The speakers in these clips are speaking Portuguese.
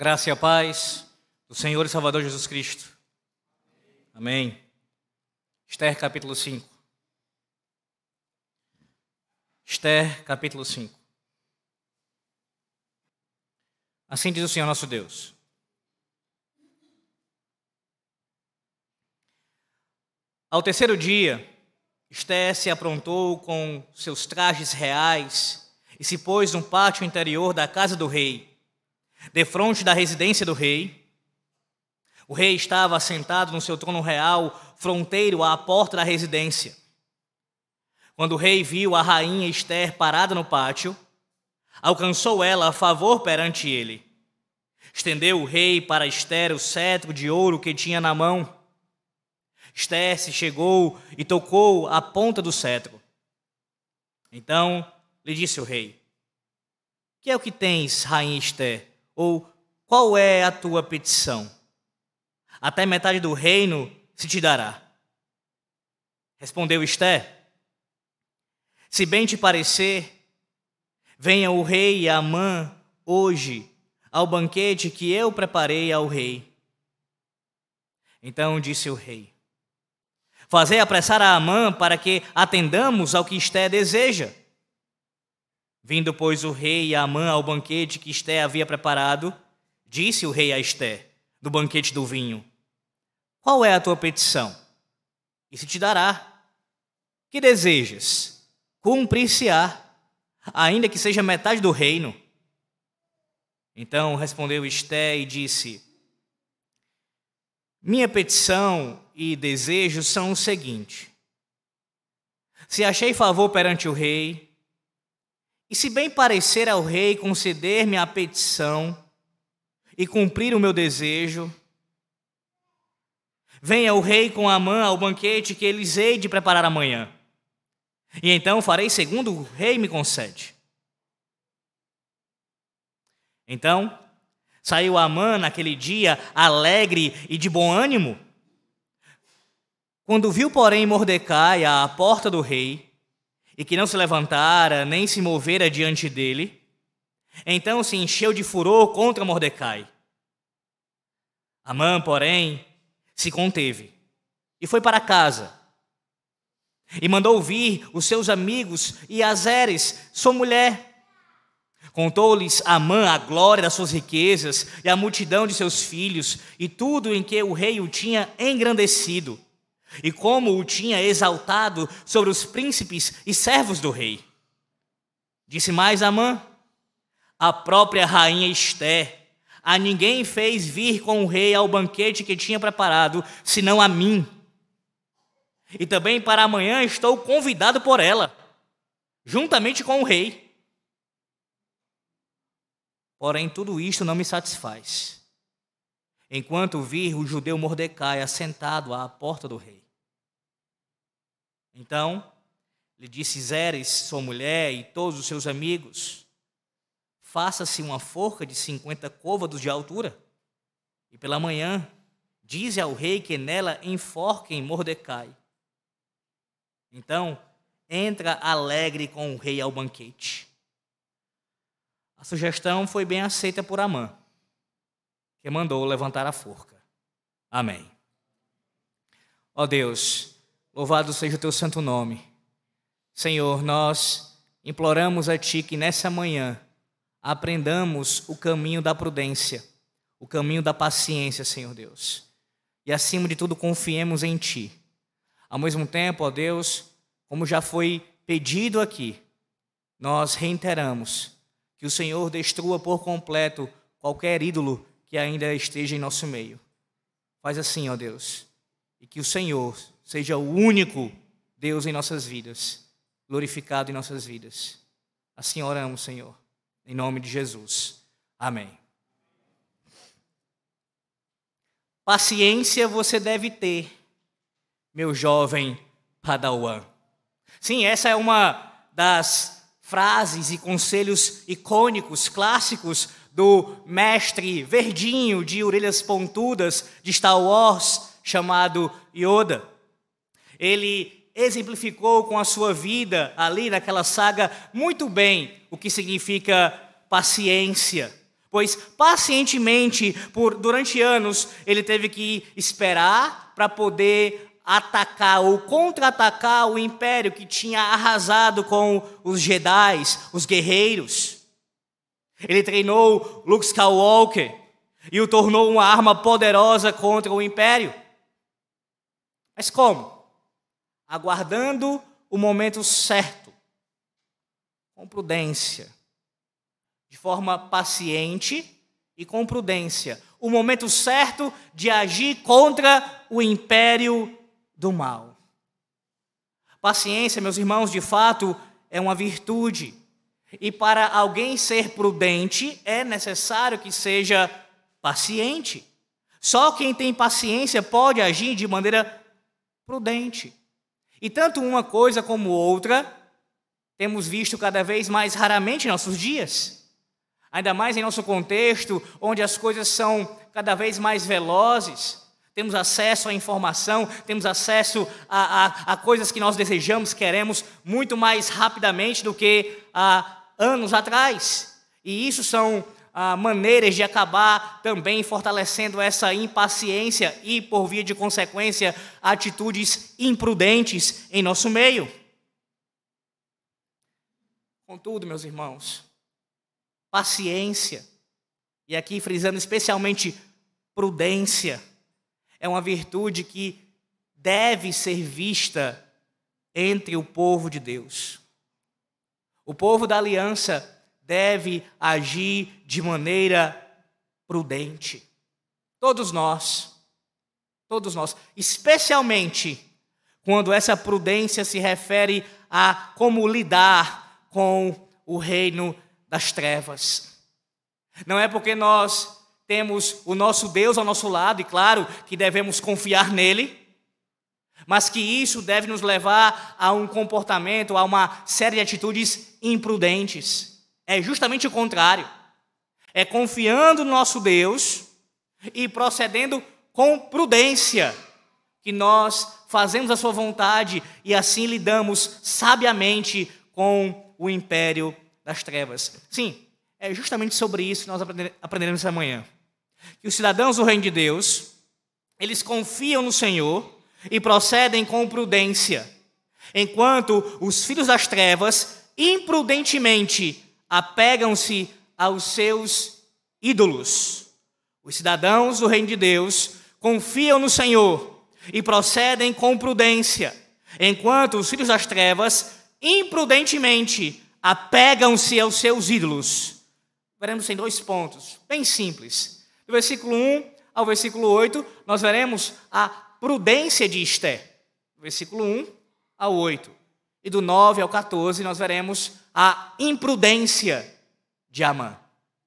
graça e a paz do Senhor e Salvador Jesus Cristo. Amém. Esther capítulo 5. Esther capítulo 5. Assim diz o Senhor nosso Deus. Ao terceiro dia, Esther se aprontou com seus trajes reais e se pôs no pátio interior da casa do rei, defronte da residência do rei. O rei estava assentado no seu trono real, fronteiro à porta da residência. Quando o rei viu a rainha Esther parada no pátio, alcançou ela a favor perante ele. Estendeu o rei para Esther o cetro de ouro que tinha na mão Esther se chegou e tocou a ponta do cetro. Então lhe disse o rei: Que é o que tens, rainha Esther? Ou qual é a tua petição? Até metade do reino se te dará. Respondeu Esther: Se bem te parecer, venha o rei e a mãe hoje ao banquete que eu preparei ao rei. Então disse o rei: Fazei apressar a Amã para que atendamos ao que Esté deseja. Vindo, pois, o rei e Amã ao banquete que Esté havia preparado, disse o rei a Esté, do banquete do vinho: Qual é a tua petição? E se te dará. Que desejas? Cumprir-se-á, ainda que seja metade do reino. Então respondeu Esté e disse: Minha petição e desejos são o seguinte: se achei favor perante o rei, e se bem parecer ao rei conceder-me a petição e cumprir o meu desejo, venha o rei com a mão ao banquete que eles hei de preparar amanhã. E então farei segundo o rei me concede. Então, saiu Amã naquele dia alegre e de bom ânimo quando viu, porém, Mordecai à porta do rei, e que não se levantara nem se movera diante dele, então se encheu de furor contra Mordecai. Amã, porém, se conteve e foi para casa. E mandou vir os seus amigos e Azeres, sua mulher. Contou-lhes Amã a glória das suas riquezas e a multidão de seus filhos e tudo em que o rei o tinha engrandecido e como o tinha exaltado sobre os príncipes e servos do rei. Disse mais Amã, a própria rainha Esté, a ninguém fez vir com o rei ao banquete que tinha preparado, senão a mim. E também para amanhã estou convidado por ela, juntamente com o rei. Porém, tudo isto não me satisfaz. Enquanto vir o judeu Mordecai assentado à porta do rei. Então lhe disse Zeres, sua mulher e todos os seus amigos: Faça-se uma forca de cinquenta côvados de altura, e pela manhã dize ao rei que nela enforquem Mordecai. Então entra alegre com o rei ao banquete. A sugestão foi bem aceita por Amã, que mandou levantar a forca. Amém. Ó Deus, Louvado seja o teu santo nome. Senhor, nós imploramos a Ti que nessa manhã aprendamos o caminho da prudência, o caminho da paciência, Senhor Deus. E acima de tudo, confiemos em Ti. Ao mesmo tempo, ó Deus, como já foi pedido aqui, nós reiteramos que o Senhor destrua por completo qualquer ídolo que ainda esteja em nosso meio. Faz assim, ó Deus, e que o Senhor seja o único Deus em nossas vidas, glorificado em nossas vidas. Assim oramos, Senhor, em nome de Jesus. Amém. Paciência você deve ter, meu jovem Padawan. Sim, essa é uma das frases e conselhos icônicos, clássicos do mestre verdinho de orelhas pontudas de Star Wars, chamado Yoda ele exemplificou com a sua vida ali naquela saga muito bem o que significa paciência. Pois pacientemente, por durante anos, ele teve que esperar para poder atacar ou contra-atacar o império que tinha arrasado com os Jedi, os guerreiros. Ele treinou Luke Skywalker e o tornou uma arma poderosa contra o império. Mas como? Aguardando o momento certo, com prudência, de forma paciente e com prudência, o momento certo de agir contra o império do mal. Paciência, meus irmãos, de fato é uma virtude. E para alguém ser prudente, é necessário que seja paciente. Só quem tem paciência pode agir de maneira prudente. E tanto uma coisa como outra, temos visto cada vez mais raramente em nossos dias. Ainda mais em nosso contexto, onde as coisas são cada vez mais velozes, temos acesso à informação, temos acesso a, a, a, coisas que nós desejamos, queremos muito mais rapidamente do que há anos atrás. E isso são ah, maneiras de acabar também fortalecendo essa impaciência e, por via de consequência, atitudes imprudentes em nosso meio. Contudo, meus irmãos, paciência, e aqui frisando especialmente prudência, é uma virtude que deve ser vista entre o povo de Deus. O povo da aliança deve agir de maneira prudente. Todos nós, todos nós, especialmente quando essa prudência se refere a como lidar com o reino das trevas. Não é porque nós temos o nosso Deus ao nosso lado, e claro que devemos confiar nele, mas que isso deve nos levar a um comportamento, a uma série de atitudes imprudentes. É justamente o contrário. É confiando no nosso Deus e procedendo com prudência que nós fazemos a sua vontade e assim lidamos sabiamente com o império das trevas. Sim, é justamente sobre isso que nós aprenderemos essa manhã que os cidadãos do reino de Deus, eles confiam no Senhor e procedem com prudência, enquanto os filhos das trevas imprudentemente apegam-se aos seus ídolos. Os cidadãos do reino de Deus confiam no Senhor e procedem com prudência, enquanto os filhos das trevas imprudentemente apegam-se aos seus ídolos. Veremos em dois pontos, bem simples. Do versículo 1 ao versículo 8, nós veremos a prudência de Esté. Do versículo 1 ao 8. E do 9 ao 14, nós veremos a imprudência de Amã.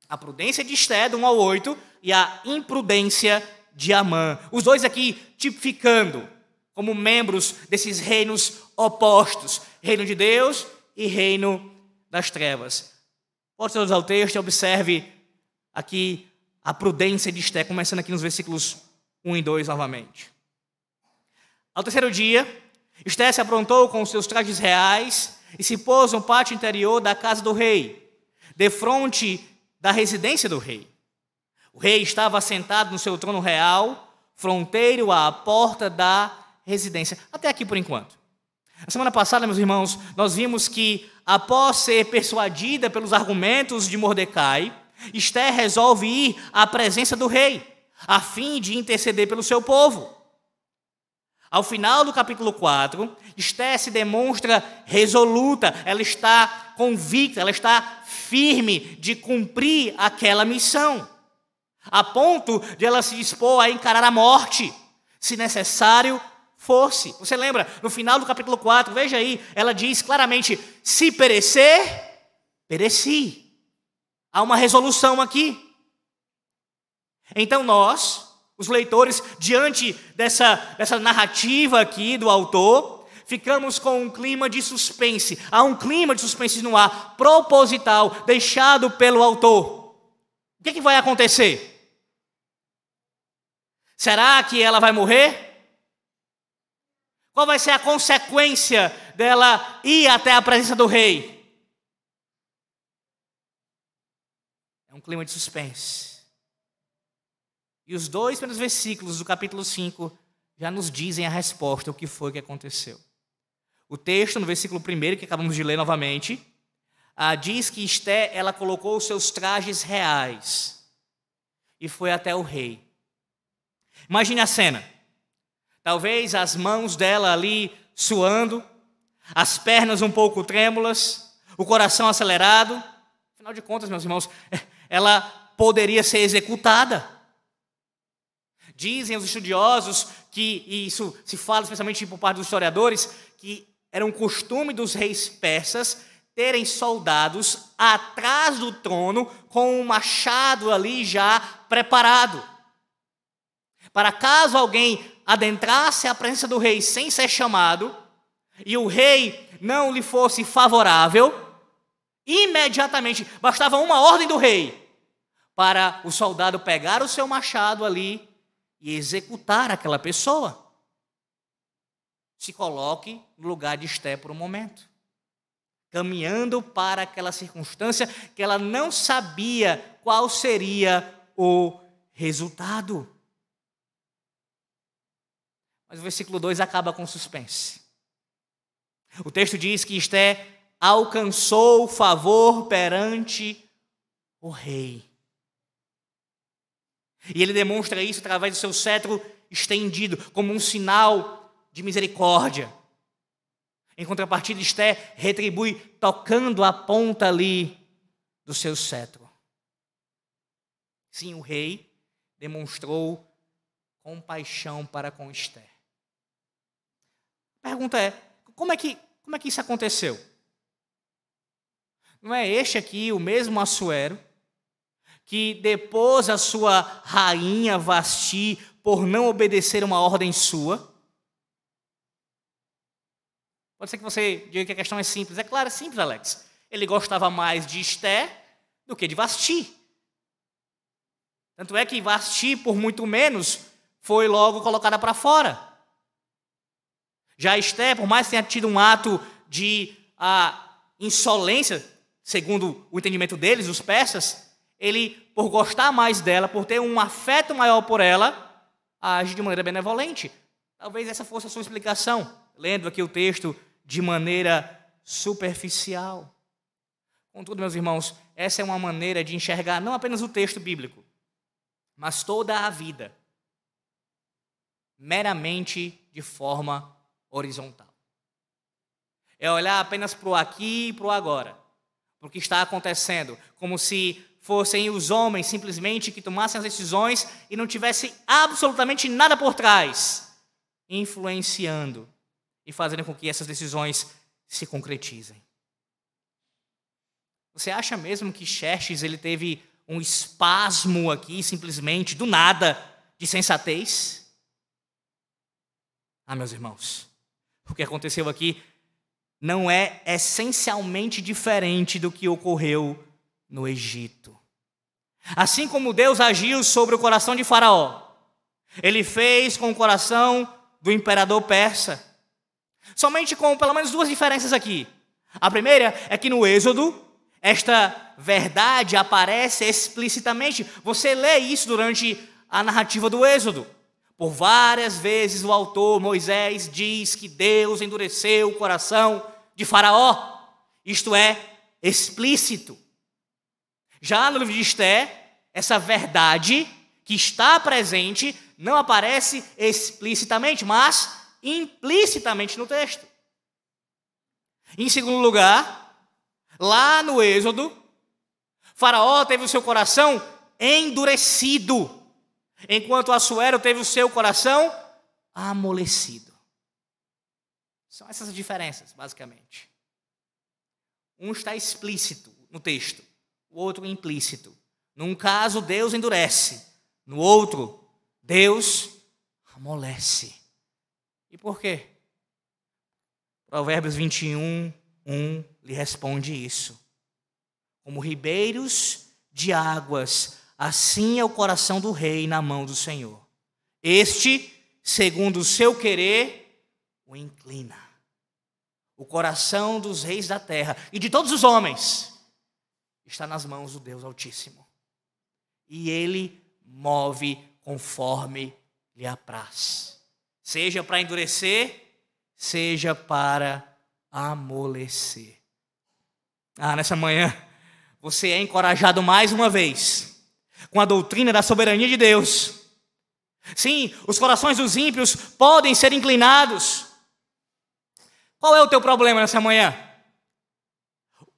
A prudência de Esté, do 1 ao 8, e a imprudência de Amã. Os dois aqui tipificando como membros desses reinos opostos: reino de Deus e reino das trevas. Volte todos ao texto e observe aqui a prudência de Esté, começando aqui nos versículos 1 e 2 novamente. Ao terceiro dia, Esté se aprontou com os seus trajes reais e se pôs no pátio interior da casa do rei, de frente da residência do rei. O rei estava sentado no seu trono real, fronteiro à porta da residência. Até aqui por enquanto. Na semana passada, meus irmãos, nós vimos que, após ser persuadida pelos argumentos de Mordecai, Esther resolve ir à presença do rei, a fim de interceder pelo seu povo. Ao final do capítulo 4, Esther se demonstra resoluta, ela está convicta, ela está firme de cumprir aquela missão, a ponto de ela se dispor a encarar a morte, se necessário fosse. Você lembra, no final do capítulo 4, veja aí, ela diz claramente: se perecer, pereci. Há uma resolução aqui. Então nós, os leitores, diante dessa, dessa narrativa aqui do autor, ficamos com um clima de suspense. Há um clima de suspense no ar, proposital, deixado pelo autor. O que, é que vai acontecer? Será que ela vai morrer? Qual vai ser a consequência dela ir até a presença do rei? clima de suspense. E os dois primeiros versículos do capítulo 5 já nos dizem a resposta, o que foi que aconteceu. O texto, no versículo 1, que acabamos de ler novamente, ah, diz que Esté, ela colocou os seus trajes reais e foi até o rei. Imagine a cena. Talvez as mãos dela ali suando, as pernas um pouco trêmulas, o coração acelerado. Afinal de contas, meus irmãos, ela poderia ser executada. Dizem os estudiosos que, e isso se fala especialmente por parte dos historiadores, que era um costume dos reis persas terem soldados atrás do trono com um machado ali já preparado. Para caso alguém adentrasse a presença do rei sem ser chamado, e o rei não lhe fosse favorável, imediatamente bastava uma ordem do rei para o soldado pegar o seu machado ali e executar aquela pessoa. Se coloque no lugar de Esté por um momento, caminhando para aquela circunstância que ela não sabia qual seria o resultado. Mas o versículo 2 acaba com suspense. O texto diz que Esté alcançou favor perante o rei. E ele demonstra isso através do seu cetro estendido, como um sinal de misericórdia. Em contrapartida, Esté retribui tocando a ponta ali do seu cetro. Sim, o rei demonstrou compaixão para com Esté. A pergunta é: como é que, como é que isso aconteceu? Não é este aqui o mesmo Assuero que depois a sua rainha Vasti por não obedecer uma ordem sua? Pode ser que você diga que a questão é simples. É claro, é simples, Alex. Ele gostava mais de Esté do que de Vasti. Tanto é que Vasti, por muito menos, foi logo colocada para fora. Já Esté, por mais que tenha tido um ato de ah, insolência, segundo o entendimento deles, os persas, ele, por gostar mais dela, por ter um afeto maior por ela, age de maneira benevolente. Talvez essa fosse a sua explicação, lendo aqui o texto de maneira superficial. Contudo, meus irmãos, essa é uma maneira de enxergar não apenas o texto bíblico, mas toda a vida, meramente de forma horizontal. É olhar apenas para o aqui e para o agora, para o que está acontecendo, como se fossem os homens simplesmente que tomassem as decisões e não tivessem absolutamente nada por trás, influenciando e fazendo com que essas decisões se concretizem. Você acha mesmo que Xerxes ele teve um espasmo aqui, simplesmente, do nada, de sensatez? Ah, meus irmãos, o que aconteceu aqui não é essencialmente diferente do que ocorreu no Egito. Assim como Deus agiu sobre o coração de Faraó, ele fez com o coração do imperador persa. Somente com pelo menos duas diferenças aqui. A primeira é que no Êxodo, esta verdade aparece explicitamente. Você lê isso durante a narrativa do Êxodo. Por várias vezes o autor Moisés diz que Deus endureceu o coração de Faraó. Isto é explícito. Já no livro de Esté, essa verdade que está presente não aparece explicitamente, mas implicitamente no texto. Em segundo lugar, lá no Êxodo, Faraó teve o seu coração endurecido enquanto Assuero teve o seu coração amolecido. São essas as diferenças, basicamente. Um está explícito no texto, o outro implícito. Num caso, Deus endurece, no outro, Deus amolece. E por quê? Provérbios 21, 1 lhe responde isso. Como ribeiros de águas Assim é o coração do rei na mão do Senhor. Este, segundo o seu querer, o inclina. O coração dos reis da terra e de todos os homens está nas mãos do Deus Altíssimo. e ele move conforme lhe apraz. Seja para endurecer, seja para amolecer. Ah, nessa manhã, você é encorajado mais uma vez com a doutrina da soberania de Deus. Sim, os corações dos ímpios podem ser inclinados. Qual é o teu problema nessa manhã?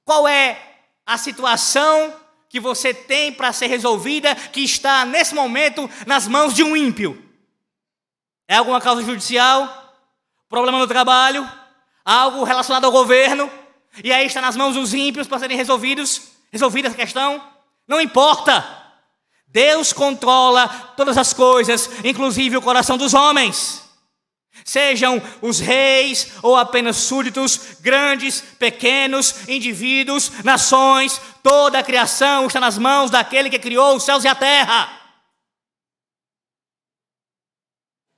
Qual é a situação que você tem para ser resolvida que está nesse momento nas mãos de um ímpio? É alguma causa judicial? Problema no trabalho? Algo relacionado ao governo? E aí está nas mãos dos ímpios para serem resolvidos? Resolvida essa questão? Não importa. Deus controla todas as coisas, inclusive o coração dos homens. Sejam os reis ou apenas súditos, grandes, pequenos, indivíduos, nações, toda a criação está nas mãos daquele que criou os céus e a terra.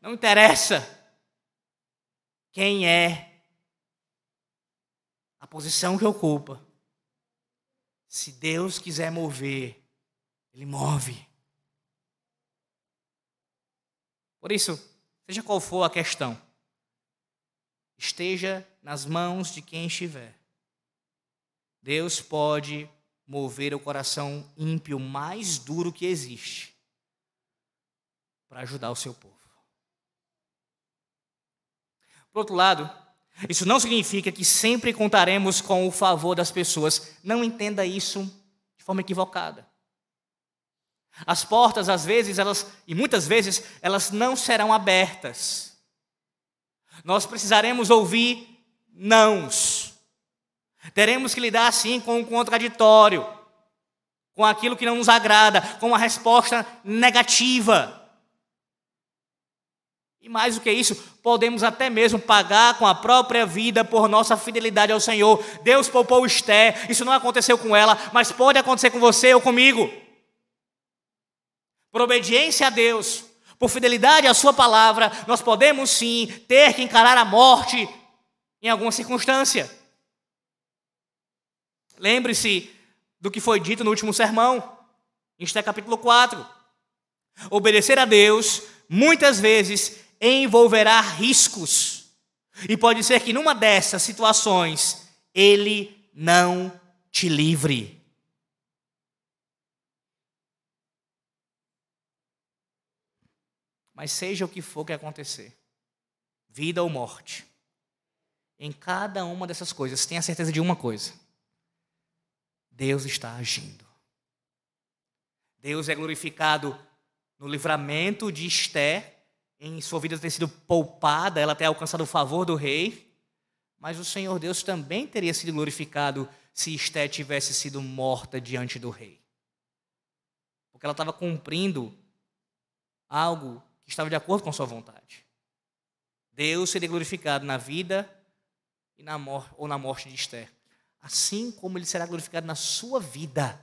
Não interessa quem é, a posição que ocupa. Se Deus quiser mover, Ele move. Por isso, Seja qual for a questão, esteja nas mãos de quem estiver. Deus pode mover o coração ímpio mais duro que existe para ajudar o seu povo. Por outro lado, isso não significa que sempre contaremos com o favor das pessoas. Não entenda isso de forma equivocada. As portas, às vezes, elas, e muitas vezes, elas não serão abertas. Nós precisaremos ouvir nãos. Teremos que lidar, sim, com o contraditório, com aquilo que não nos agrada, com uma resposta negativa. E mais do que isso, podemos até mesmo pagar com a própria vida por nossa fidelidade ao Senhor. Deus poupou Esther, isso não aconteceu com ela, mas pode acontecer com você ou comigo por obediência a Deus, por fidelidade à Sua palavra, nós podemos sim ter que encarar a morte em alguma circunstância. Lembre-se do que foi dito no último sermão, em Esté capítulo 4. Obedecer a Deus muitas vezes envolverá riscos, e pode ser que numa dessas situações Ele não te livre. Mas seja o que for que acontecer, vida ou morte, em cada uma dessas coisas, tenha certeza de uma coisa: Deus está agindo. Deus é glorificado no livramento de Esté, em sua vida ter sido poupada, ela ter alcançado o favor do rei, mas o Senhor Deus também teria sido glorificado se Esté tivesse sido morta diante do rei. Porque ela estava cumprindo algo que estava de acordo com sua vontade. Deus seria glorificado na vida e na morte, ou na morte de Esther. Assim como ele será glorificado na sua vida,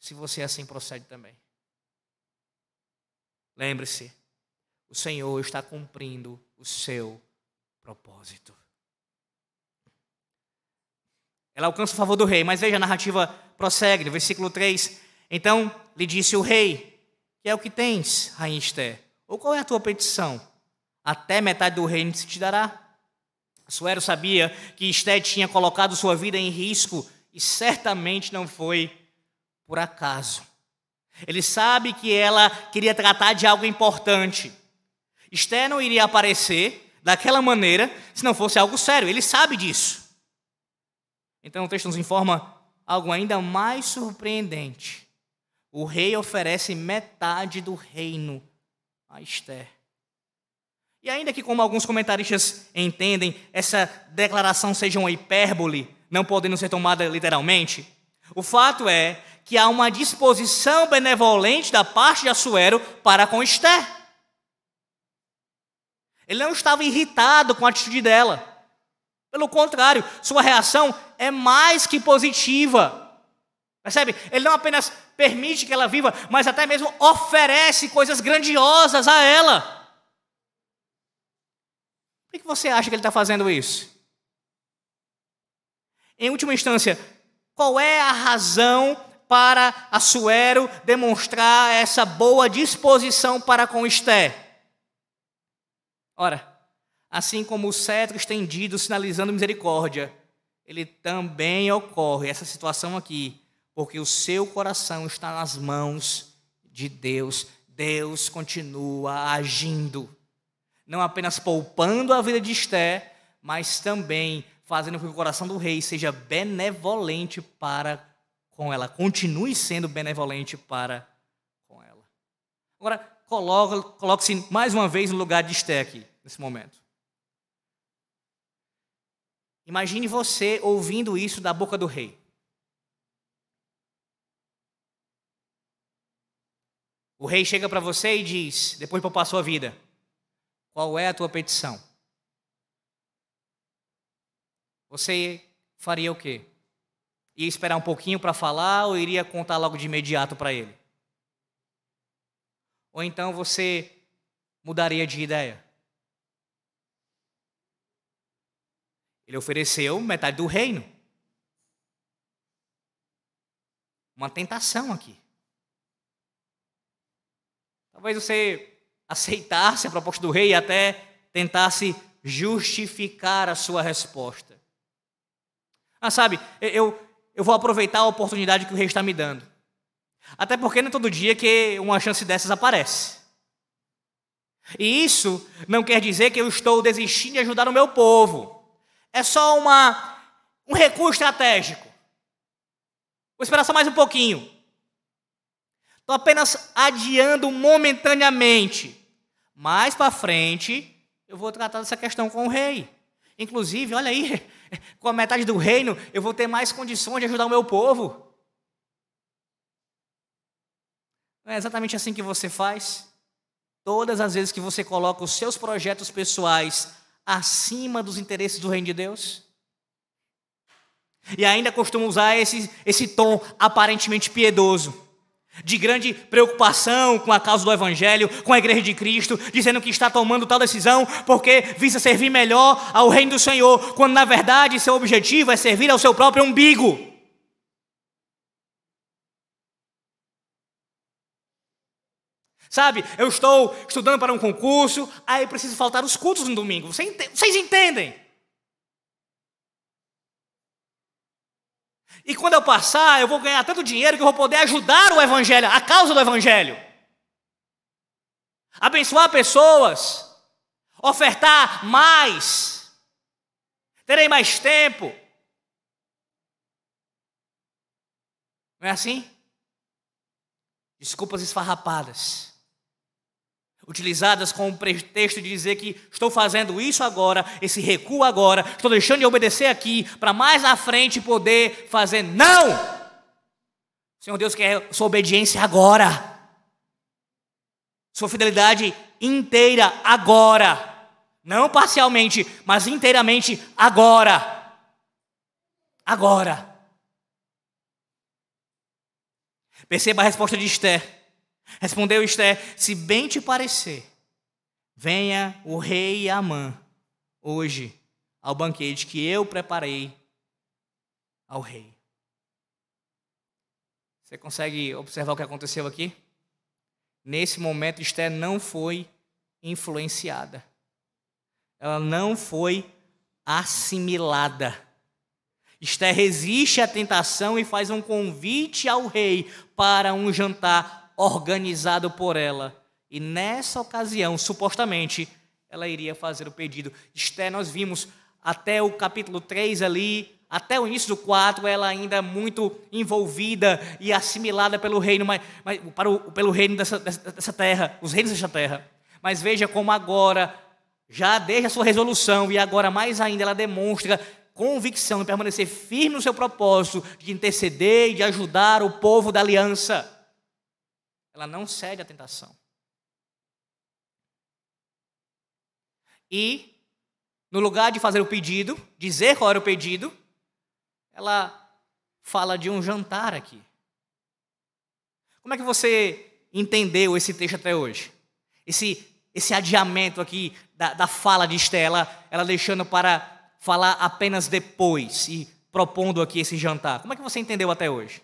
se você assim procede também. Lembre-se, o Senhor está cumprindo o seu propósito. Ela alcança o favor do rei, mas veja, a narrativa prossegue, no versículo 3. Então lhe disse o rei: Que é o que tens, rainha Esther? Ou qual é a tua petição? Até metade do reino se te dará. Suero sabia que Esté tinha colocado sua vida em risco e certamente não foi por acaso. Ele sabe que ela queria tratar de algo importante. Esté não iria aparecer daquela maneira se não fosse algo sério. Ele sabe disso. Então o texto nos informa algo ainda mais surpreendente. O rei oferece metade do reino a Esther. E ainda que, como alguns comentaristas entendem, essa declaração seja uma hipérbole, não podendo ser tomada literalmente, o fato é que há uma disposição benevolente da parte de Assuero para com Esther. Ele não estava irritado com a atitude dela. Pelo contrário, sua reação é mais que positiva. Percebe? Ele não apenas permite que ela viva, mas até mesmo oferece coisas grandiosas a ela. Por que você acha que ele está fazendo isso? Em última instância, qual é a razão para Assuero demonstrar essa boa disposição para com Esté. Ora, assim como o cetro estendido sinalizando misericórdia, ele também ocorre, essa situação aqui, porque o seu coração está nas mãos de Deus. Deus continua agindo, não apenas poupando a vida de Esté, mas também fazendo com que o coração do rei seja benevolente para com ela, continue sendo benevolente para com ela. Agora, coloque-se mais uma vez no lugar de Esté aqui, nesse momento. Imagine você ouvindo isso da boca do rei. O rei chega para você e diz, depois de poupar a sua vida, qual é a tua petição? Você faria o quê? Ia esperar um pouquinho para falar ou iria contar logo de imediato para ele? Ou então você mudaria de ideia? Ele ofereceu metade do reino. Uma tentação aqui. Talvez você aceitasse a proposta do rei e até tentasse justificar a sua resposta. Ah, sabe, eu, eu vou aproveitar a oportunidade que o rei está me dando. Até porque não é todo dia que uma chance dessas aparece. E isso não quer dizer que eu estou desistindo de ajudar o meu povo. É só uma, um recurso estratégico. Vou esperar só mais um pouquinho. Estou apenas adiando momentaneamente. Mais para frente, eu vou tratar dessa questão com o rei. Inclusive, olha aí, com a metade do reino, eu vou ter mais condições de ajudar o meu povo. Não é exatamente assim que você faz? Todas as vezes que você coloca os seus projetos pessoais acima dos interesses do reino de Deus? E ainda costuma usar esse, esse tom aparentemente piedoso de grande preocupação com a causa do Evangelho, com a Igreja de Cristo, dizendo que está tomando tal decisão porque visa servir melhor ao Reino do Senhor, quando na verdade seu objetivo é servir ao seu próprio umbigo. Sabe, eu estou estudando para um concurso, aí preciso faltar os cultos no domingo. Vocês entendem? E quando eu passar, eu vou ganhar tanto dinheiro que eu vou poder ajudar o Evangelho, a causa do Evangelho. Abençoar pessoas, ofertar mais, terei mais tempo. Não é assim? Desculpas esfarrapadas utilizadas com o pretexto de dizer que estou fazendo isso agora, esse recuo agora, estou deixando de obedecer aqui, para mais na frente poder fazer. Não! O Senhor Deus quer sua obediência agora, sua fidelidade inteira agora, não parcialmente, mas inteiramente agora. Agora. Perceba a resposta de Esther. Respondeu Esther: Se bem te parecer, venha o rei Amã hoje ao banquete que eu preparei ao rei. Você consegue observar o que aconteceu aqui? Nesse momento, Esther não foi influenciada. Ela não foi assimilada. Esther resiste à tentação e faz um convite ao rei para um jantar organizado por ela. E nessa ocasião, supostamente, ela iria fazer o pedido. Esté, nós vimos até o capítulo 3 ali, até o início do 4, ela ainda muito envolvida e assimilada pelo reino, mas, mas para o, pelo reino dessa, dessa terra, os reinos dessa terra. Mas veja como agora, já desde a sua resolução, e agora mais ainda, ela demonstra convicção em permanecer firme no seu propósito de interceder e de ajudar o povo da aliança. Ela não cede à tentação. E, no lugar de fazer o pedido, dizer qual era o pedido, ela fala de um jantar aqui. Como é que você entendeu esse texto até hoje? Esse, esse adiamento aqui da, da fala de Estela, ela deixando para falar apenas depois e propondo aqui esse jantar. Como é que você entendeu até hoje?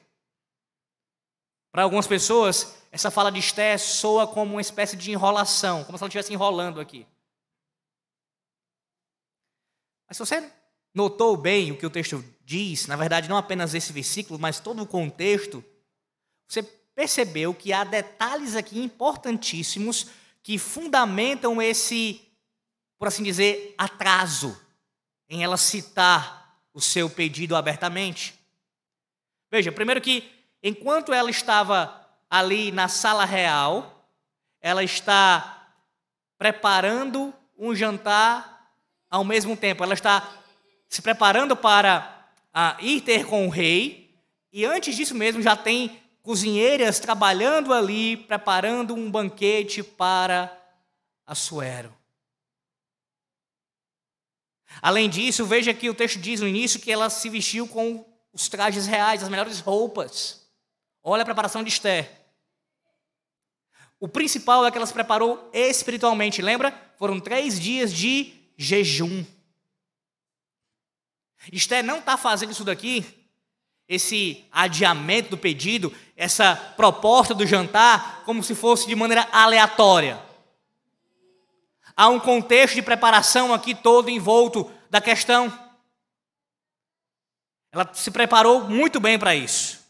Para algumas pessoas, essa fala de Esté soa como uma espécie de enrolação, como se ela estivesse enrolando aqui. Mas se você notou bem o que o texto diz, na verdade, não apenas esse versículo, mas todo o contexto, você percebeu que há detalhes aqui importantíssimos que fundamentam esse, por assim dizer, atraso em ela citar o seu pedido abertamente. Veja, primeiro que enquanto ela estava ali na sala real, ela está preparando um jantar ao mesmo tempo. Ela está se preparando para ah, ir ter com o rei, e antes disso mesmo já tem cozinheiras trabalhando ali, preparando um banquete para Assuero. Além disso, veja que o texto diz no início que ela se vestiu com os trajes reais, as melhores roupas. Olha a preparação de Esther. O principal é que ela se preparou espiritualmente, lembra? Foram três dias de jejum. Esther não está fazendo isso daqui, esse adiamento do pedido, essa proposta do jantar, como se fosse de maneira aleatória. Há um contexto de preparação aqui todo envolto da questão. Ela se preparou muito bem para isso.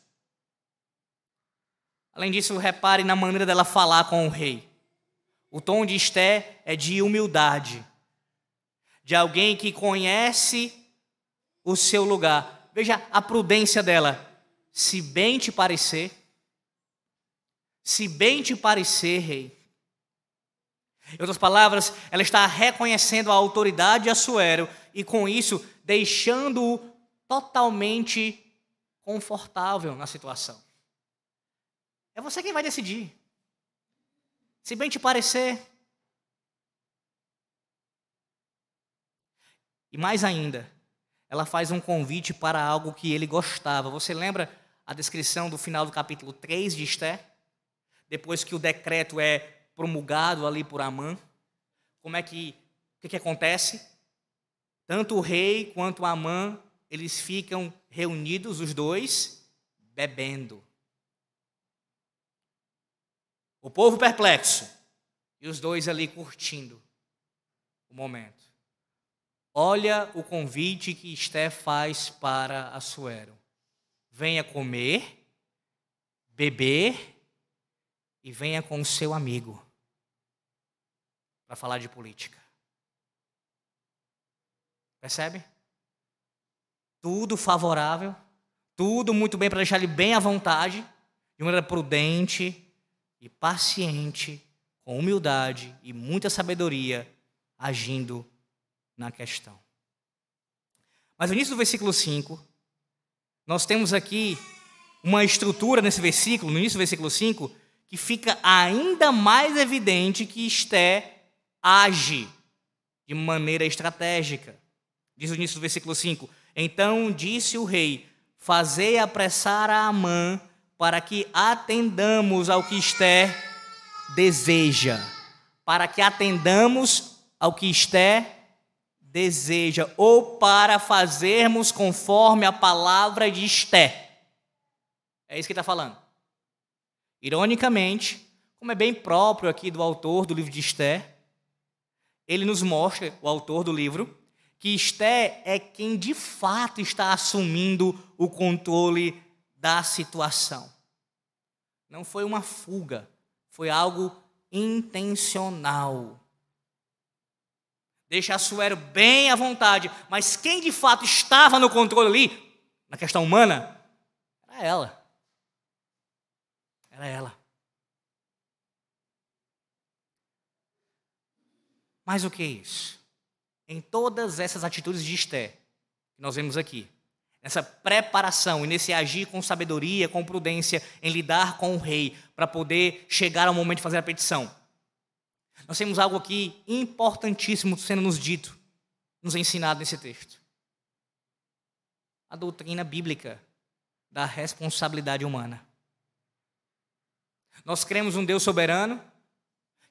Além disso, repare na maneira dela falar com o rei. O tom de Esté é de humildade, de alguém que conhece o seu lugar. Veja a prudência dela. Se bem te parecer, se bem te parecer, rei, em outras palavras, ela está reconhecendo a autoridade de Assuero e, com isso, deixando-o totalmente confortável na situação. É você quem vai decidir. Se bem te parecer. E mais ainda, ela faz um convite para algo que ele gostava. Você lembra a descrição do final do capítulo 3 de Esther? Depois que o decreto é promulgado ali por Amã. Como é que o que, que acontece? Tanto o rei quanto Amã, eles ficam reunidos os dois bebendo. O povo perplexo e os dois ali curtindo o momento. Olha o convite que Esté faz para Assuero. Venha comer, beber e venha com o seu amigo para falar de política. Percebe? Tudo favorável, tudo muito bem para deixar ele bem à vontade, de maneira prudente e paciente, com humildade e muita sabedoria, agindo na questão. Mas no início do versículo 5, nós temos aqui uma estrutura nesse versículo, no início do versículo 5, que fica ainda mais evidente que Esté age de maneira estratégica. Diz o início do versículo 5: Então disse o rei: Fazei apressar a Amã para que atendamos ao que Esté deseja. Para que atendamos ao que Esté deseja, ou para fazermos conforme a palavra de Esté. É isso que está falando. Ironicamente, como é bem próprio aqui do autor do livro de Esté, ele nos mostra, o autor do livro, que Esté é quem de fato está assumindo o controle da situação. Não foi uma fuga, foi algo intencional. Deixa Assuero bem à vontade, mas quem de fato estava no controle ali, na questão humana, era ela. Era ela. Mais o que isso? Em todas essas atitudes de Esté, que nós vemos aqui, nessa preparação e nesse agir com sabedoria, com prudência, em lidar com o rei, para poder chegar ao momento de fazer a petição. Nós temos algo aqui importantíssimo sendo nos dito, nos ensinado nesse texto. A doutrina bíblica da responsabilidade humana. Nós cremos um Deus soberano,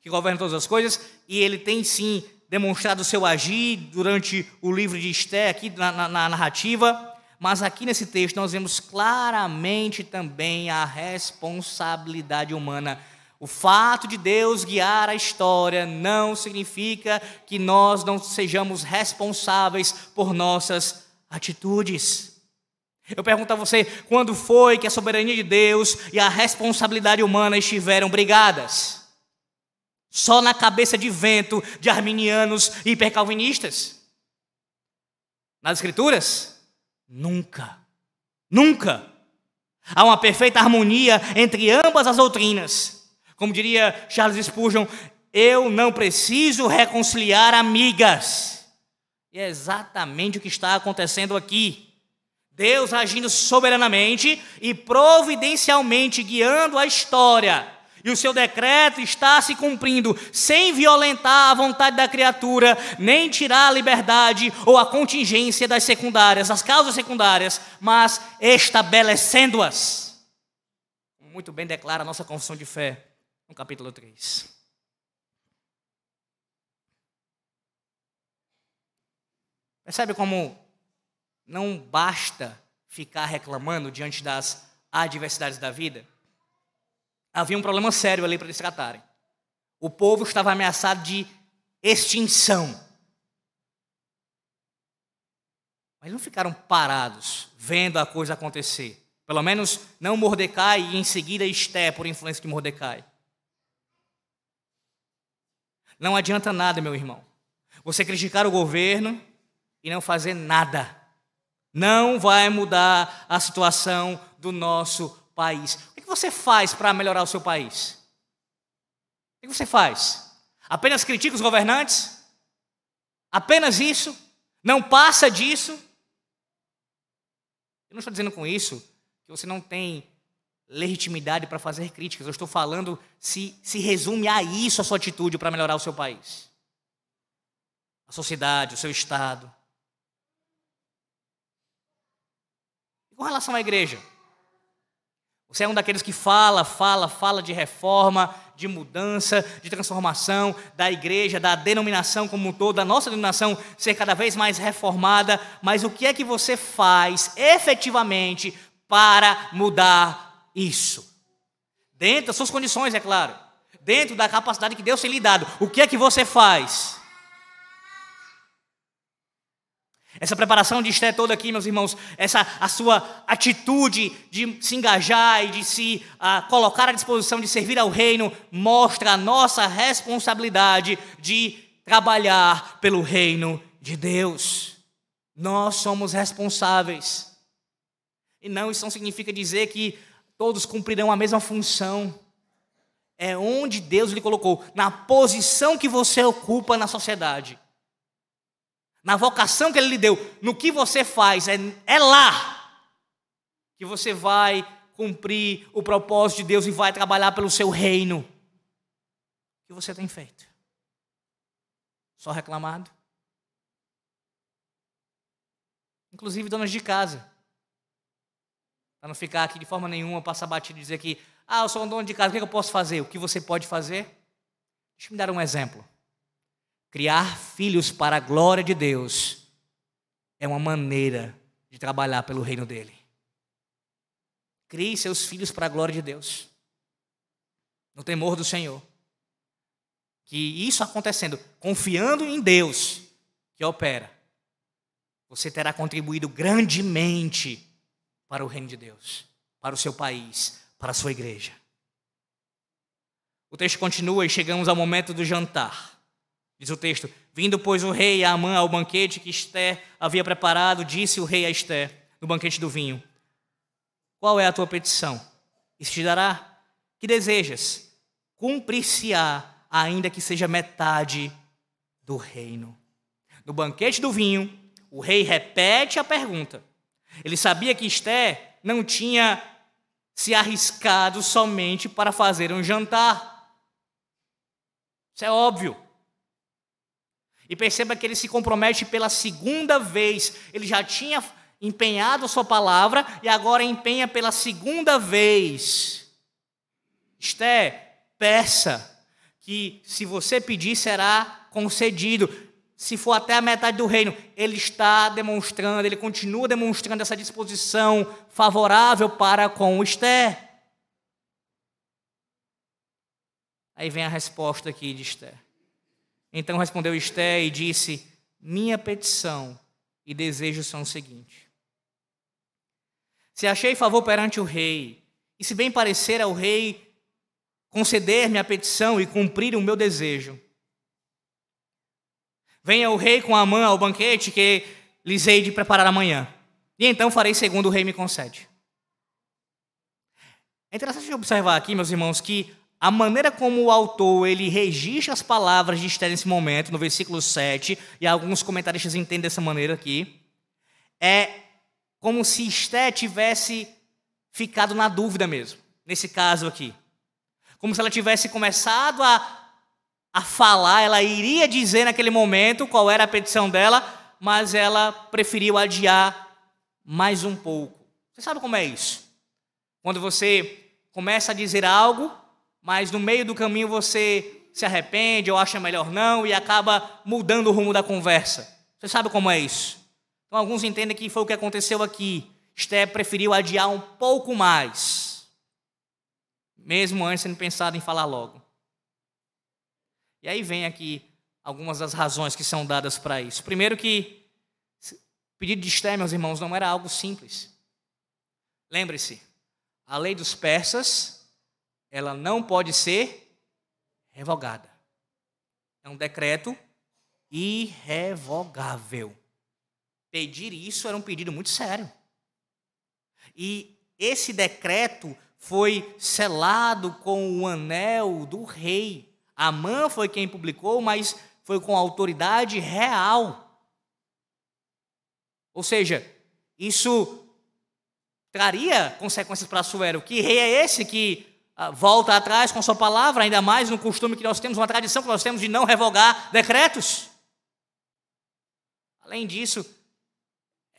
que governa todas as coisas, e ele tem sim demonstrado o seu agir durante o livro de Esté, aqui na, na, na narrativa, mas aqui nesse texto nós vemos claramente também a responsabilidade humana. O fato de Deus guiar a história não significa que nós não sejamos responsáveis por nossas atitudes. Eu pergunto a você, quando foi que a soberania de Deus e a responsabilidade humana estiveram brigadas? Só na cabeça de vento de arminianos e hipercalvinistas? Nas Escrituras? Nunca. Nunca. Há uma perfeita harmonia entre ambas as doutrinas. Como diria Charles Spurgeon, eu não preciso reconciliar amigas. E é exatamente o que está acontecendo aqui. Deus agindo soberanamente e providencialmente guiando a história e o seu decreto está se cumprindo sem violentar a vontade da criatura, nem tirar a liberdade ou a contingência das secundárias, as causas secundárias, mas estabelecendo-as. Muito bem declara a nossa confissão de fé no capítulo 3. Percebe como não basta ficar reclamando diante das adversidades da vida? Havia um problema sério ali para eles tratarem. O povo estava ameaçado de extinção. Mas não ficaram parados vendo a coisa acontecer. Pelo menos não Mordecai e em seguida Esté, por influência de Mordecai. Não adianta nada, meu irmão. Você criticar o governo e não fazer nada. Não vai mudar a situação do nosso país você faz para melhorar o seu país? O que você faz? Apenas critica os governantes? Apenas isso? Não passa disso? Eu não estou dizendo com isso que você não tem legitimidade para fazer críticas. Eu estou falando se, se resume a isso a sua atitude para melhorar o seu país, a sociedade, o seu Estado. E com relação à igreja? Você é um daqueles que fala, fala, fala de reforma, de mudança, de transformação da igreja, da denominação como um todo, da nossa denominação ser cada vez mais reformada, mas o que é que você faz efetivamente para mudar isso? Dentro das suas condições, é claro. Dentro da capacidade que Deus tem lhe dado. O que é que você faz? Essa preparação de Esté toda aqui, meus irmãos, essa a sua atitude de se engajar e de se uh, colocar à disposição de servir ao reino, mostra a nossa responsabilidade de trabalhar pelo reino de Deus. Nós somos responsáveis. E não, isso não significa dizer que todos cumprirão a mesma função. É onde Deus lhe colocou, na posição que você ocupa na sociedade na vocação que Ele lhe deu, no que você faz, é, é lá que você vai cumprir o propósito de Deus e vai trabalhar pelo seu reino. O que você tem feito? Só reclamado? Inclusive donas de casa. Para não ficar aqui de forma nenhuma, passar batido e dizer que, ah, eu sou um dono de casa, o que eu posso fazer? O que você pode fazer? Deixa eu me dar um exemplo. Criar filhos para a glória de Deus é uma maneira de trabalhar pelo reino dele. Crie seus filhos para a glória de Deus, no temor do Senhor. Que isso acontecendo, confiando em Deus que opera, você terá contribuído grandemente para o reino de Deus, para o seu país, para a sua igreja. O texto continua e chegamos ao momento do jantar. Diz o texto: Vindo, pois, o rei a Amã ao banquete que Esté havia preparado, disse o rei a Esté, no banquete do vinho: Qual é a tua petição? E se te dará? Que desejas? Cumprir-se-á, ainda que seja metade do reino. No banquete do vinho, o rei repete a pergunta. Ele sabia que Esté não tinha se arriscado somente para fazer um jantar. Isso é óbvio. E perceba que ele se compromete pela segunda vez. Ele já tinha empenhado a sua palavra e agora empenha pela segunda vez. Esté, peça que se você pedir será concedido. se for até a metade do reino, ele está demonstrando, ele continua demonstrando essa disposição favorável para com Esther. Aí vem a resposta aqui de Esther. Então respondeu Esther e disse: Minha petição e desejo são o seguinte: Se achei favor perante o rei, e se bem parecer ao rei conceder-me a petição e cumprir o meu desejo, Venha o rei com a mão ao banquete que lhes hei de preparar amanhã. E então farei segundo o rei me concede. É interessante observar aqui, meus irmãos, que a maneira como o autor ele registra as palavras de Esther nesse momento, no versículo 7, e alguns comentaristas entendem dessa maneira aqui, é como se Esther tivesse ficado na dúvida mesmo, nesse caso aqui. Como se ela tivesse começado a a falar, ela iria dizer naquele momento qual era a petição dela, mas ela preferiu adiar mais um pouco. Você sabe como é isso? Quando você começa a dizer algo, mas no meio do caminho você se arrepende ou acha melhor não e acaba mudando o rumo da conversa. Você sabe como é isso? Então, alguns entendem que foi o que aconteceu aqui. Esté preferiu adiar um pouco mais, mesmo antes de pensado em falar logo. E aí vem aqui algumas das razões que são dadas para isso. Primeiro que o pedido de Esther, meus irmãos, não era algo simples. Lembre-se, a lei dos persas, ela não pode ser revogada. É um decreto irrevogável. Pedir isso era um pedido muito sério. E esse decreto foi selado com o anel do rei. Amã foi quem publicou, mas foi com autoridade real. Ou seja, isso traria consequências para Assuero. Que rei é esse que volta atrás com sua palavra, ainda mais no costume que nós temos, uma tradição que nós temos de não revogar decretos? Além disso,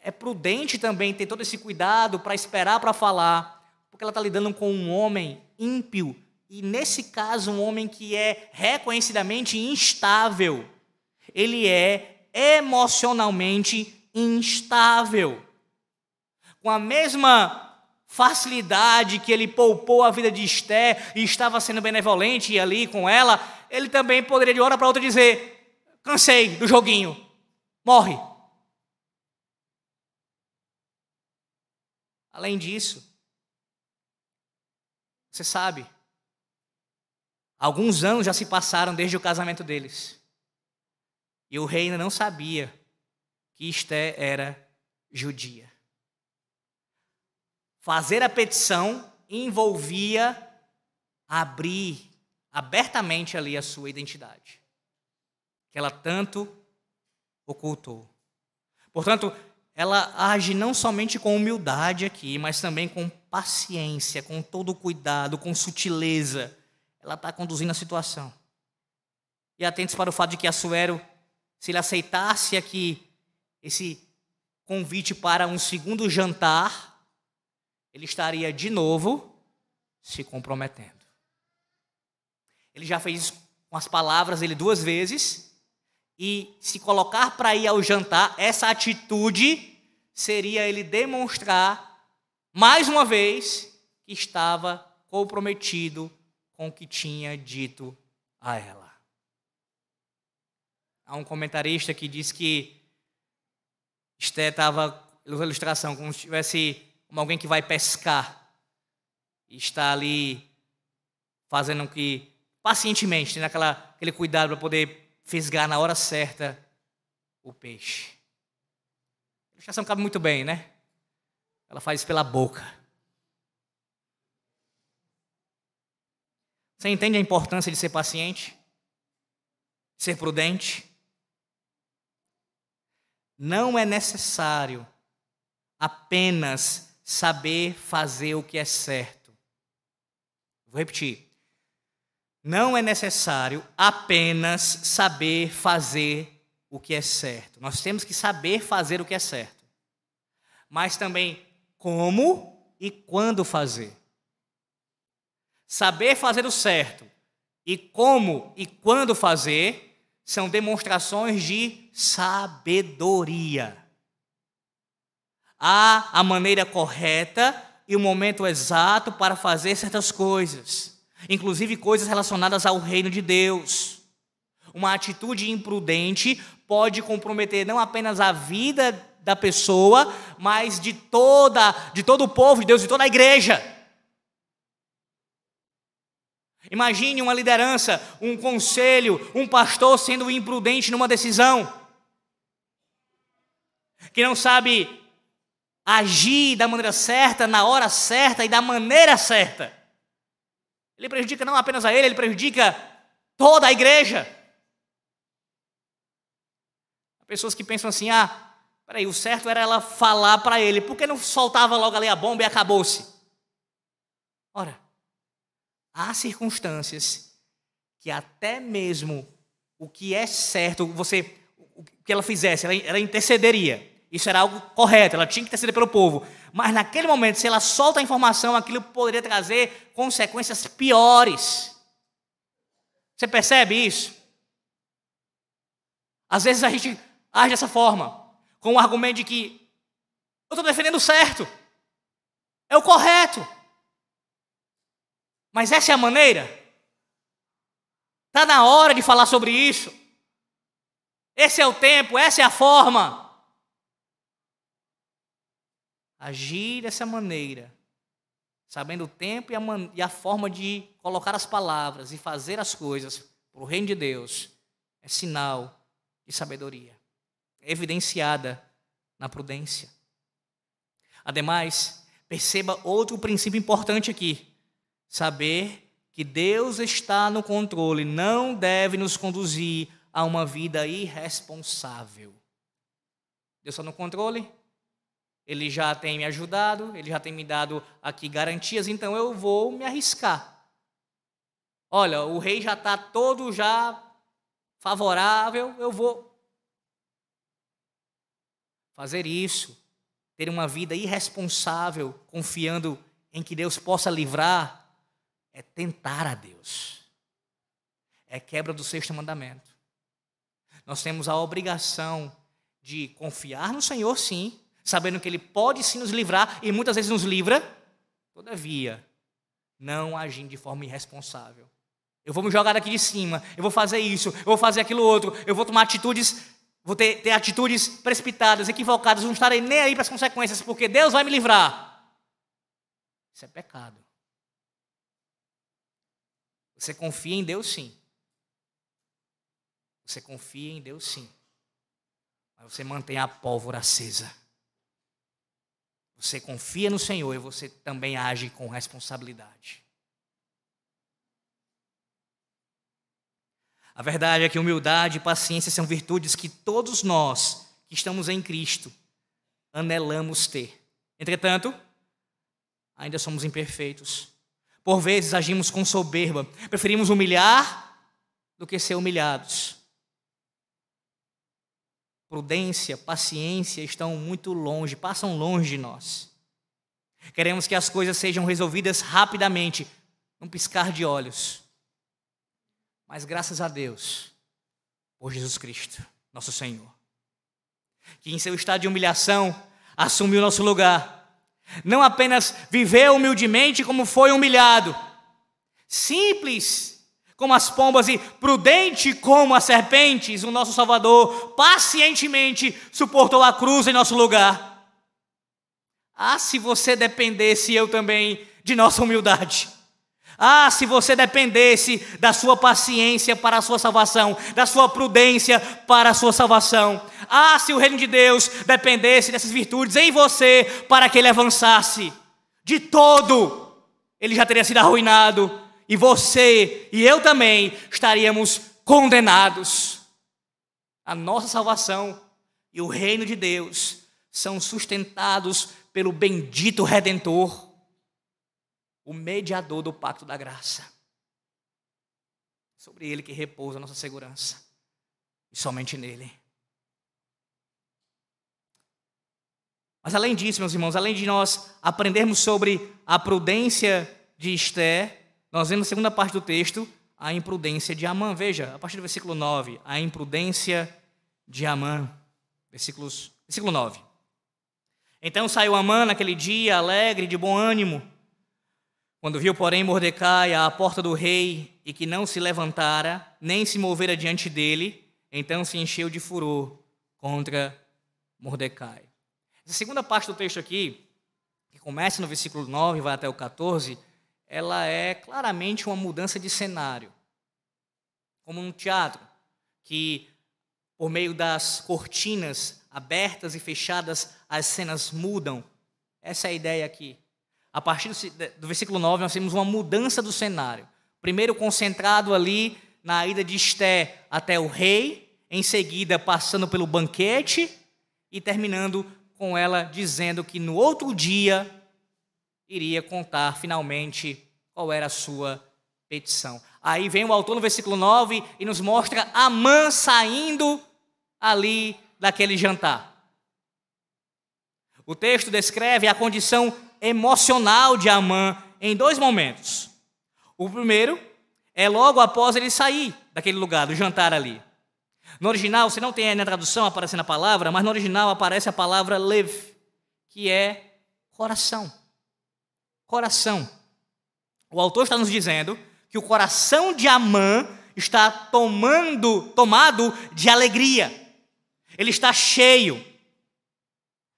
é prudente também ter todo esse cuidado para esperar para falar, porque ela está lidando com um homem ímpio e nesse caso, um homem que é reconhecidamente instável. Ele é emocionalmente instável. Com a mesma facilidade que ele poupou a vida de Esté e estava sendo benevolente ali com ela, ele também poderia de hora para outra dizer: cansei do joguinho, morre. Além disso, você sabe, Alguns anos já se passaram desde o casamento deles. E o rei ainda não sabia que Esté era judia. Fazer a petição envolvia abrir abertamente ali a sua identidade, que ela tanto ocultou. Portanto, ela age não somente com humildade aqui, mas também com paciência, com todo cuidado, com sutileza ela está conduzindo a situação. E atentos para o fato de que Assuero, se ele aceitasse aqui esse convite para um segundo jantar, ele estaria de novo se comprometendo. Ele já fez com as palavras dele duas vezes, e se colocar para ir ao jantar, essa atitude seria ele demonstrar mais uma vez que estava comprometido com o que tinha dito a ela. Há um comentarista que diz que Esté estava, ilustração, como se tivesse como alguém que vai pescar e está ali fazendo que, pacientemente, tendo aquela, aquele cuidado para poder fisgar na hora certa o peixe. A ilustração cabe muito bem, né? Ela faz pela boca. Você entende a importância de ser paciente? Ser prudente? Não é necessário apenas saber fazer o que é certo. Vou repetir. Não é necessário apenas saber fazer o que é certo. Nós temos que saber fazer o que é certo. Mas também como e quando fazer. Saber fazer o certo e como e quando fazer são demonstrações de sabedoria. Há a maneira correta e o momento exato para fazer certas coisas, inclusive coisas relacionadas ao reino de Deus. Uma atitude imprudente pode comprometer não apenas a vida da pessoa, mas de toda, de todo o povo de Deus, de toda a igreja. Imagine uma liderança, um conselho, um pastor sendo imprudente numa decisão, que não sabe agir da maneira certa, na hora certa e da maneira certa. Ele prejudica não apenas a ele, ele prejudica toda a igreja. Pessoas que pensam assim: ah, peraí, o certo era ela falar para ele, por que não soltava logo ali a bomba e acabou-se? Ora, há circunstâncias que até mesmo o que é certo, você, o que ela fizesse, ela, ela intercederia. Isso era algo correto, ela tinha que interceder pelo povo. Mas naquele momento, se ela solta a informação, aquilo poderia trazer consequências piores. Você percebe isso? Às vezes a gente age dessa forma, com o argumento de que eu estou defendendo o certo, é o correto. Mas essa é a maneira? Está na hora de falar sobre isso. Esse é o tempo, essa é a forma. Agir dessa maneira, sabendo o tempo e a, e a forma de colocar as palavras e fazer as coisas para o reino de Deus, é sinal de sabedoria, é evidenciada na prudência. Ademais, perceba outro princípio importante aqui. Saber que Deus está no controle não deve nos conduzir a uma vida irresponsável. Deus está no controle, Ele já tem me ajudado, Ele já tem me dado aqui garantias, então eu vou me arriscar. Olha, o rei já está todo já favorável, eu vou fazer isso, ter uma vida irresponsável, confiando em que Deus possa livrar é tentar a Deus. É quebra do sexto mandamento. Nós temos a obrigação de confiar no Senhor, sim, sabendo que Ele pode sim nos livrar e muitas vezes nos livra, todavia, não agindo de forma irresponsável. Eu vou me jogar daqui de cima, eu vou fazer isso, eu vou fazer aquilo outro, eu vou tomar atitudes, vou ter, ter atitudes precipitadas, equivocadas, não estarei nem aí para as consequências, porque Deus vai me livrar. Isso é pecado. Você confia em Deus, sim. Você confia em Deus, sim. Mas você mantém a pólvora acesa. Você confia no Senhor e você também age com responsabilidade. A verdade é que humildade e paciência são virtudes que todos nós que estamos em Cristo anelamos ter. Entretanto, ainda somos imperfeitos. Por vezes agimos com soberba, preferimos humilhar do que ser humilhados. Prudência, paciência estão muito longe, passam longe de nós. Queremos que as coisas sejam resolvidas rapidamente, num piscar de olhos. Mas graças a Deus, por Jesus Cristo, nosso Senhor, que em seu estado de humilhação assumiu nosso lugar não apenas viveu humildemente como foi humilhado, simples como as pombas e prudente como as serpentes, o nosso Salvador pacientemente suportou a cruz em nosso lugar. Ah, se você dependesse, eu também, de nossa humildade. Ah, se você dependesse da sua paciência para a sua salvação, da sua prudência para a sua salvação. Ah, se o reino de Deus dependesse dessas virtudes em você para que ele avançasse. De todo, ele já teria sido arruinado e você e eu também estaríamos condenados. A nossa salvação e o reino de Deus são sustentados pelo bendito redentor o mediador do pacto da graça. Sobre ele que repousa a nossa segurança. E somente nele. Mas além disso, meus irmãos, além de nós aprendermos sobre a prudência de Esther, nós vemos na segunda parte do texto a imprudência de Amã. Veja, a partir do versículo 9, a imprudência de Amã. Versículos, versículo 9. Então saiu Amã naquele dia, alegre, de bom ânimo. Quando viu, porém, Mordecai à porta do rei e que não se levantara, nem se movera diante dele, então se encheu de furor contra Mordecai. Essa segunda parte do texto aqui, que começa no versículo 9 e vai até o 14, ela é claramente uma mudança de cenário. Como um teatro, que por meio das cortinas abertas e fechadas, as cenas mudam. Essa é a ideia aqui. A partir do, versículo 9, nós temos uma mudança do cenário. Primeiro, concentrado ali na ida de Esté até o rei, em seguida, passando pelo banquete e terminando com ela dizendo que no outro dia iria contar finalmente qual era a sua petição. Aí vem o autor no versículo 9 e nos mostra Amã saindo ali daquele jantar. O texto descreve a condição emocional de Amã em dois momentos. O primeiro é logo após ele sair daquele lugar, do jantar ali. No original, você não tem aí na tradução aparecendo a palavra, mas no original aparece a palavra lev, que é coração coração. O autor está nos dizendo que o coração de Amã está tomando, tomado de alegria. Ele está cheio,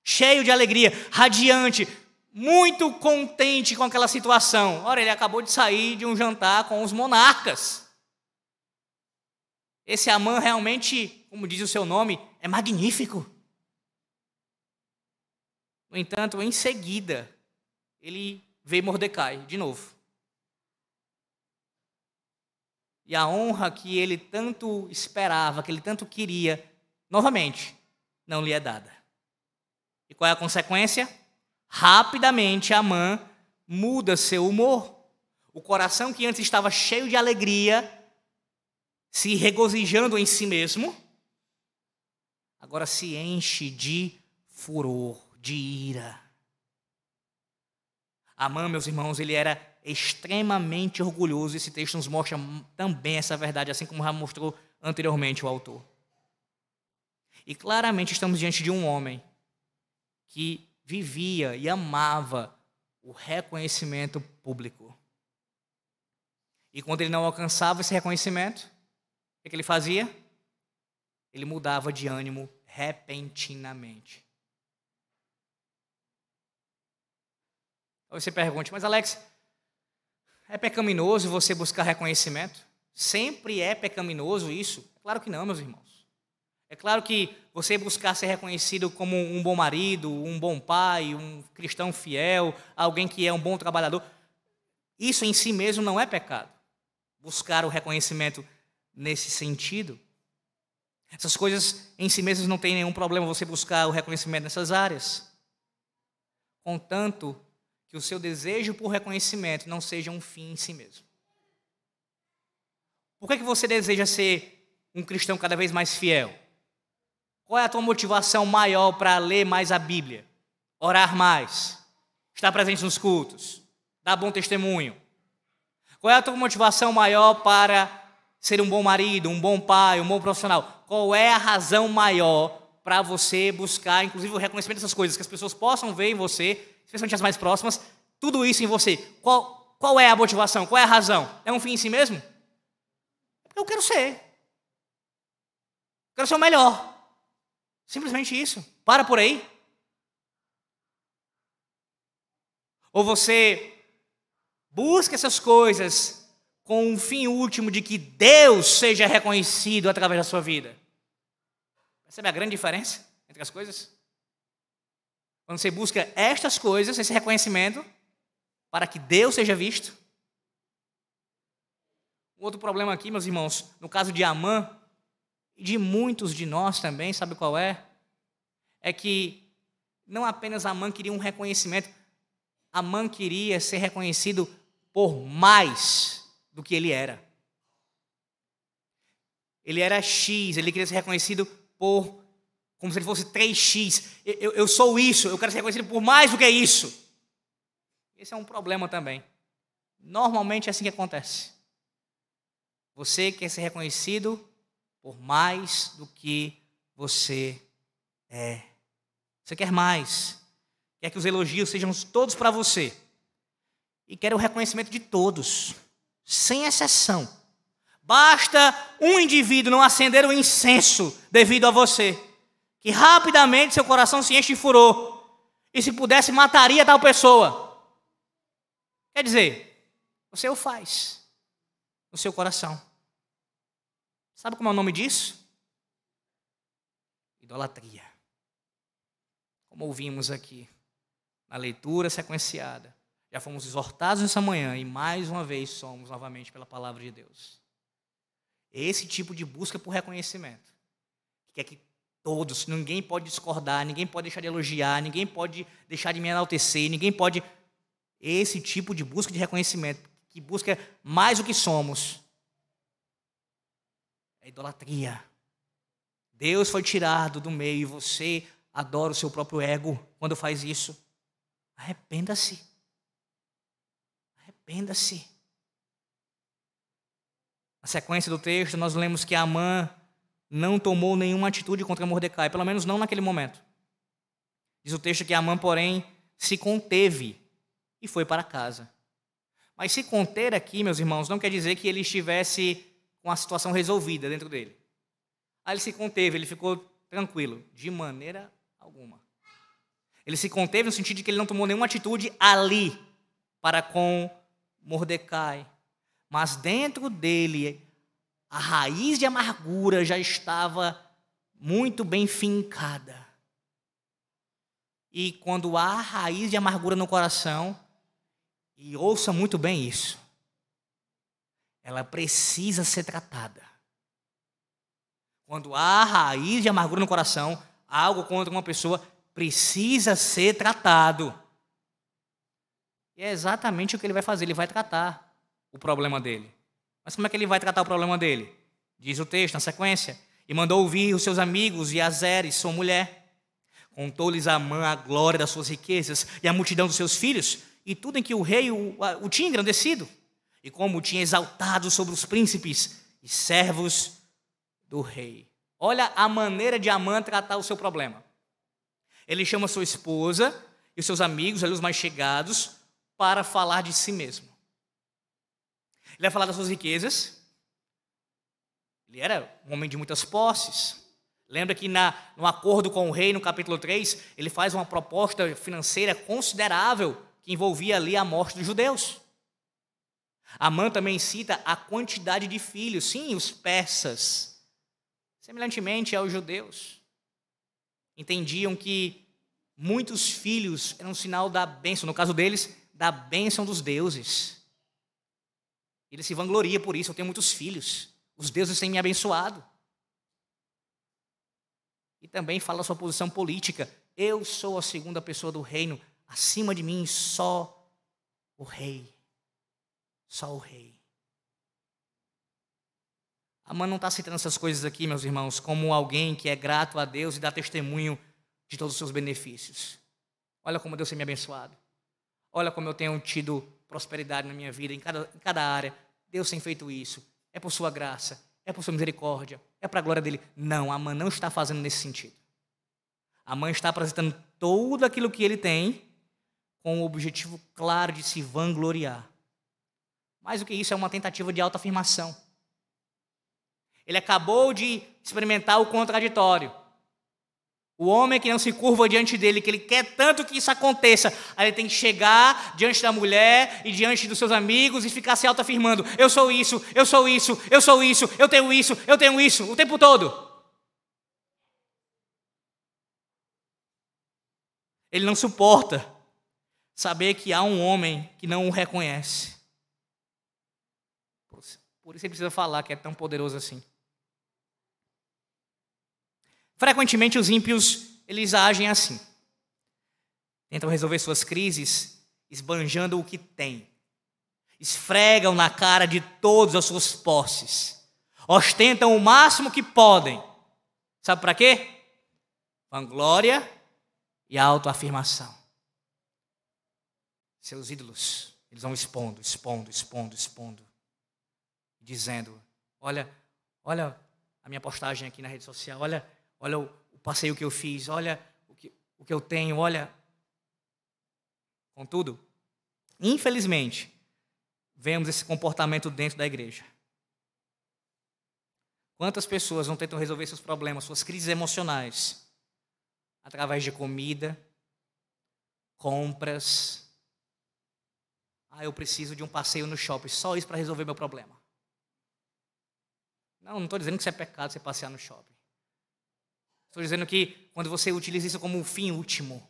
cheio de alegria, radiante, muito contente com aquela situação. Ora, ele acabou de sair de um jantar com os monarcas. Esse Amã realmente, como diz o seu nome, é magnífico. No entanto, em seguida, ele veio Mordecai de novo. E a honra que ele tanto esperava, que ele tanto queria, novamente, não lhe é dada. E qual é a consequência? Rapidamente Amã muda seu humor. O coração que antes estava cheio de alegria, se regozijando em si mesmo, agora se enche de furor, de ira. Amã, meus irmãos, ele era extremamente orgulhoso. Esse texto nos mostra também essa verdade, assim como já mostrou anteriormente o autor. E claramente estamos diante de um homem que vivia e amava o reconhecimento público. E quando ele não alcançava esse reconhecimento, o que ele fazia? Ele mudava de ânimo repentinamente. Aí você pergunte, mas Alex, é pecaminoso você buscar reconhecimento? Sempre é pecaminoso isso? Claro que não, meus irmãos. É claro que você buscar ser reconhecido como um bom marido, um bom pai, um cristão fiel, alguém que é um bom trabalhador, isso em si mesmo não é pecado. Buscar o reconhecimento nesse sentido. Essas coisas em si mesmas não tem nenhum problema você buscar o reconhecimento nessas áreas. Contanto que o seu desejo por reconhecimento não seja um fim em si mesmo. Por que, que você deseja ser um cristão cada vez mais fiel? Qual é a tua motivação maior para ler mais a Bíblia? Orar mais? Estar presente nos cultos? Dar bom testemunho? Qual é a tua motivação maior para ser um bom marido, um bom pai, um bom profissional? Qual é a razão maior para você buscar, inclusive, o reconhecimento dessas coisas, que as pessoas possam ver em você especialmente as mais próximas, tudo isso em você. Qual, qual é a motivação? Qual é a razão? É um fim em si mesmo? Eu quero ser. Quero ser o melhor. Simplesmente isso. Para por aí. Ou você busca essas coisas com um fim último de que Deus seja reconhecido através da sua vida. Percebe a grande diferença entre as coisas? Quando você busca estas coisas, esse reconhecimento, para que Deus seja visto. Um outro problema aqui, meus irmãos, no caso de Amã, e de muitos de nós também, sabe qual é? É que não apenas Amã queria um reconhecimento, Amã queria ser reconhecido por mais do que ele era. Ele era X, ele queria ser reconhecido por como se ele fosse 3x. Eu, eu sou isso, eu quero ser reconhecido por mais do que isso. Esse é um problema também. Normalmente é assim que acontece. Você quer ser reconhecido por mais do que você é. Você quer mais. Quer que os elogios sejam todos para você. E quer o reconhecimento de todos, sem exceção. Basta um indivíduo não acender o incenso devido a você, que rapidamente seu coração se enche de furor. E se pudesse, mataria tal pessoa. Quer dizer, você o faz no seu coração. Sabe como é o nome disso? Idolatria. Como ouvimos aqui na leitura sequenciada. Já fomos exortados nessa manhã e mais uma vez somos novamente pela palavra de Deus. Esse tipo de busca por reconhecimento. Que é que todos, ninguém pode discordar, ninguém pode deixar de elogiar, ninguém pode deixar de me enaltecer, ninguém pode. Esse tipo de busca de reconhecimento, que busca mais o que somos, é idolatria. Deus foi tirado do meio e você adora o seu próprio ego quando faz isso. Arrependa-se. Arrependa-se. Na sequência do texto, nós lemos que Amã não tomou nenhuma atitude contra Mordecai, pelo menos não naquele momento. Diz o texto que Amã, porém, se conteve e foi para casa. Mas se conter aqui, meus irmãos, não quer dizer que ele estivesse com a situação resolvida dentro dele. Aí ele se conteve, ele ficou tranquilo, de maneira alguma. Ele se conteve no sentido de que ele não tomou nenhuma atitude ali para com Mordecai. Mas dentro dele, a raiz de amargura já estava muito bem fincada. E quando há raiz de amargura no coração, e ouça muito bem isso, ela precisa ser tratada. Quando há raiz de amargura no coração, algo contra uma pessoa precisa ser tratado. E é exatamente o que ele vai fazer, ele vai tratar o problema dele. Mas como é que ele vai tratar o problema dele? Diz o texto na sequência: E mandou ouvir os seus amigos e Azeres, sua mulher. Contou-lhes a mãe a glória das suas riquezas e a multidão dos seus filhos, e tudo em que o rei o, o tinha engrandecido e como tinha exaltado sobre os príncipes e servos do rei. Olha a maneira de Amã tratar o seu problema. Ele chama sua esposa e os seus amigos, ali os mais chegados, para falar de si mesmo. Ele vai falar das suas riquezas. Ele era um homem de muitas posses. Lembra que na, no acordo com o rei, no capítulo 3, ele faz uma proposta financeira considerável que envolvia ali a morte dos judeus. Amã também cita a quantidade de filhos, sim, os persas. Semelhantemente aos judeus. Entendiam que muitos filhos eram um sinal da bênção, no caso deles, da bênção dos deuses. Ele se vangloria por isso, eu tenho muitos filhos. Os deuses têm me abençoado. E também fala a sua posição política. Eu sou a segunda pessoa do reino, acima de mim só o rei. Só o rei. Amã não está citando essas coisas aqui, meus irmãos, como alguém que é grato a Deus e dá testemunho de todos os seus benefícios. Olha como Deus tem me abençoado. Olha como eu tenho tido prosperidade na minha vida, em cada, em cada área. Deus tem feito isso. É por sua graça, é por sua misericórdia, é para a glória dele. Não, Amã não está fazendo nesse sentido. Amã está apresentando tudo aquilo que ele tem com o objetivo claro de se vangloriar. Mais do que isso, é uma tentativa de autoafirmação. Ele acabou de experimentar o contraditório. O homem que não se curva diante dele, que ele quer tanto que isso aconteça, aí ele tem que chegar diante da mulher e diante dos seus amigos e ficar se autoafirmando: eu sou isso, eu sou isso, eu sou isso, eu tenho isso, eu tenho isso, o tempo todo. Ele não suporta saber que há um homem que não o reconhece. Por isso ele precisa falar que é tão poderoso assim. Frequentemente os ímpios, eles agem assim. Tentam resolver suas crises esbanjando o que têm. Esfregam na cara de todos as suas posses. Ostentam o máximo que podem. Sabe para quê? Vanglória e autoafirmação. Seus ídolos, eles vão expondo, expondo, expondo, expondo dizendo: Olha, olha a minha postagem aqui na rede social, olha, olha o, passeio que eu fiz, olha o que, o que eu tenho, olha. Contudo, infelizmente, vemos esse comportamento dentro da igreja. Quantas pessoas não tentam resolver seus problemas, suas crises emocionais, através de comida, compras. Ah, eu preciso de um passeio no shopping, só isso para resolver meu problema. Não, não estou dizendo que isso é pecado você passear no shopping. Estou dizendo que quando você utiliza isso como um fim último,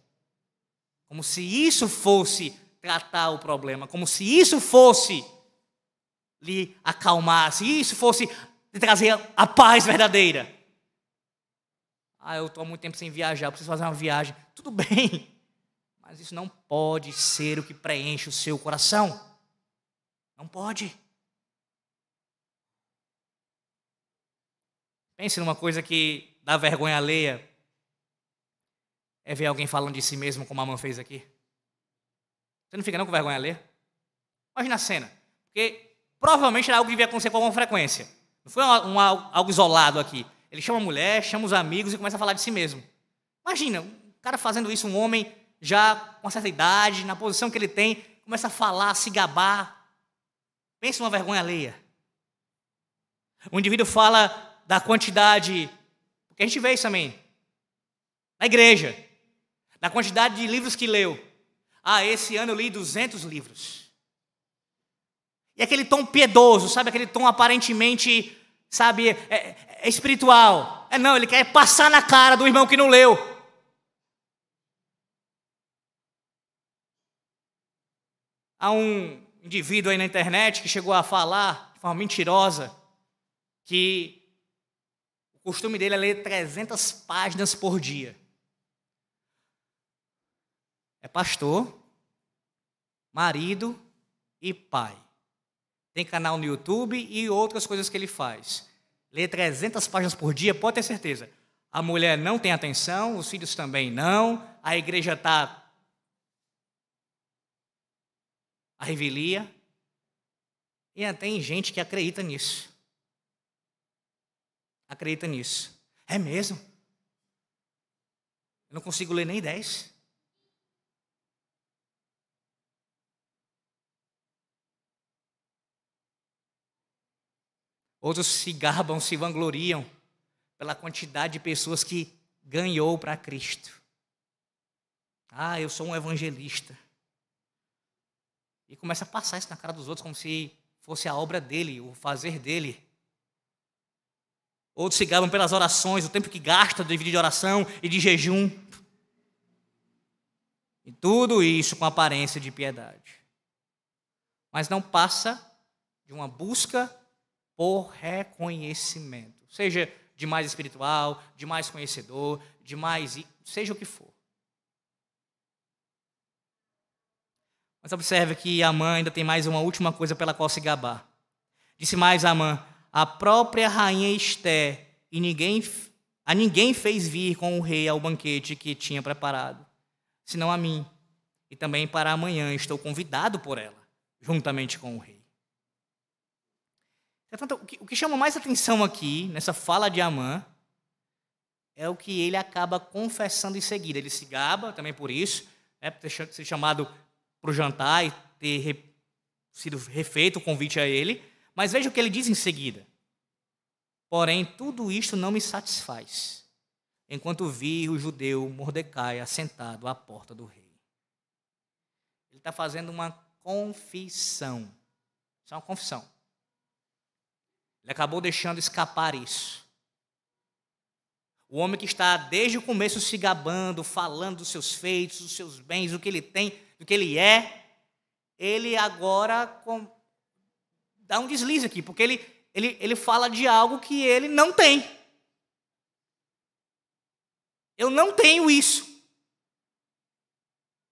como se isso fosse tratar o problema, como se isso fosse lhe acalmar, se isso fosse lhe trazer a paz verdadeira. Ah, eu estou há muito tempo sem viajar, preciso fazer uma viagem. Tudo bem, mas isso não pode ser o que preenche o seu coração. Não pode. Pense numa coisa que dá vergonha alheia. É ver alguém falando de si mesmo como a mãe fez aqui. Você não fica não com vergonha alheia? Imagina a cena. Porque provavelmente era algo que devia acontecer com alguma frequência. Não foi algo isolado aqui. Ele chama a mulher, chama os amigos e começa a falar de si mesmo. Imagina, um cara fazendo isso, um homem já com uma certa idade, na posição que ele tem, começa a falar, se gabar. Pense numa vergonha alheia. O indivíduo fala da quantidade, porque a gente vê isso também, na igreja, da quantidade de livros que leu. Ah, esse ano eu li 200 livros. E aquele tom piedoso, sabe? Aquele tom aparentemente, sabe, é, é espiritual. É não, ele quer passar na cara do irmão que não leu. Há um indivíduo aí na internet que chegou a falar de forma mentirosa que o costume dele é ler 300 páginas por dia. É pastor, marido e pai. Tem canal no YouTube e outras coisas que ele faz. Lê 300 páginas por dia, pode ter certeza. A mulher não tem atenção, os filhos também não, a igreja está a revelia. E tem gente que acredita nisso acredita nisso. É mesmo? Eu não consigo ler nem 10. Outros se gabam, se vangloriam pela quantidade de pessoas que ganhou para Cristo. Ah, eu sou um evangelista. E começa a passar isso na cara dos outros como se fosse a obra dele, o fazer dele. Outros se gabam pelas orações, o tempo que gasta de de oração e de jejum. E tudo isso com aparência de piedade. Mas não passa de uma busca por reconhecimento. Seja de mais espiritual, de mais conhecedor, de mais. seja o que for. Mas observe que Amã ainda tem mais uma última coisa pela qual se gabar. Disse mais Amã: a própria rainha Esté, e ninguém, a ninguém fez vir com o rei ao banquete que tinha preparado, senão a mim. E também para amanhã estou convidado por ela, juntamente com o rei. Portanto, o que chama mais atenção aqui, nessa fala de Amã, é o que ele acaba confessando em seguida. Ele se gaba também por isso, né, por ter sido chamado para o jantar e ter sido refeito o convite a ele. Mas veja o que ele diz em seguida. Porém, tudo isto não me satisfaz, enquanto vi o judeu Mordecai assentado à porta do rei. Ele está fazendo uma confissão. Isso é uma confissão. Ele acabou deixando escapar isso. O homem que está desde o começo se gabando, falando dos seus feitos, dos seus bens, do que ele tem, do que ele é, ele agora dá um deslize aqui, porque ele, ele, ele fala de algo que ele não tem. Eu não tenho isso.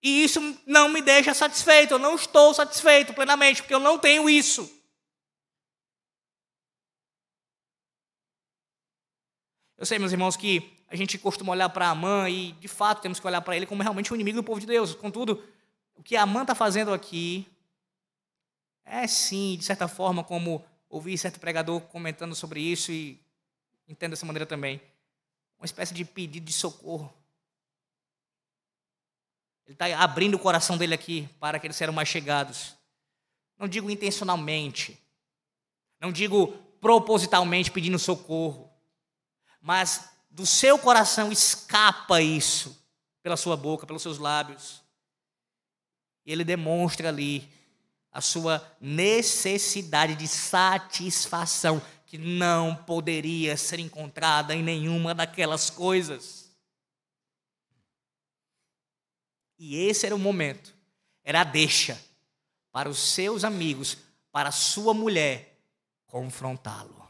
E isso não me deixa satisfeito, eu não estou satisfeito plenamente, porque eu não tenho isso. Eu sei, meus irmãos, que a gente costuma olhar para Amã e, de fato, temos que olhar para ele como realmente um inimigo do povo de Deus. Contudo, o que Amã está fazendo aqui é sim, de certa forma, como ouvi certo pregador comentando sobre isso e entendo dessa maneira também. Uma espécie de pedido de socorro. Ele está abrindo o coração dele aqui para que eles sejam mais chegados. Não digo intencionalmente, não digo propositalmente pedindo socorro, mas do seu coração escapa isso pela sua boca, pelos seus lábios. E ele demonstra ali a sua necessidade de satisfação que não poderia ser encontrada em nenhuma daquelas coisas. E esse era o momento, era a deixa para os seus amigos, para a sua mulher confrontá-lo.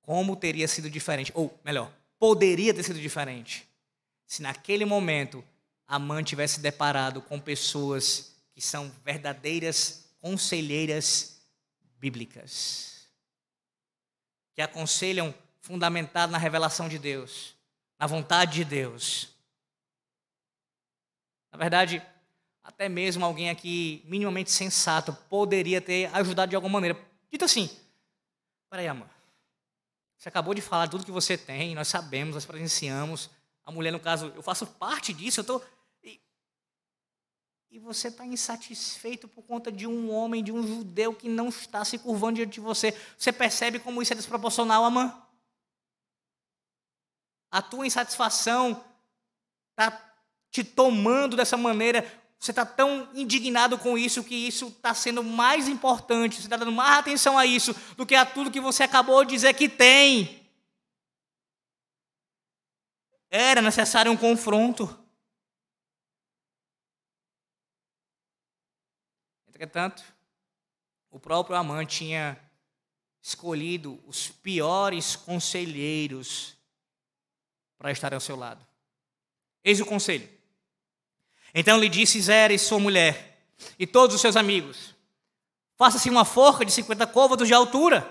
Como teria sido diferente, ou melhor, poderia ter sido diferente, se naquele momento a mãe tivesse deparado com pessoas que são verdadeiras conselheiras bíblicas, que aconselham fundamentado na revelação de Deus, na vontade de Deus. Na verdade, até mesmo alguém aqui minimamente sensato poderia ter ajudado de alguma maneira. Dito assim, peraí, amor, você acabou de falar tudo que você tem, nós sabemos, nós presenciamos. A mulher, no caso, eu faço parte disso, eu estou. E, você está insatisfeito por conta de um homem, de um judeu que não está se curvando diante de você. Você percebe como isso é desproporcional, amor? a tua insatisfação está te tomando dessa maneira, você está tão indignado com isso que isso está sendo mais importante, você está dando mais atenção a isso do que a tudo que você acabou de dizer que tem. Era necessário um confronto. Entretanto, o próprio Amã tinha escolhido os piores conselheiros para estar ao seu lado. Eis o conselho. Então lhe disse Zeres, sua mulher, e todos os seus amigos: Faça-se uma forca de cinquenta côvados de altura,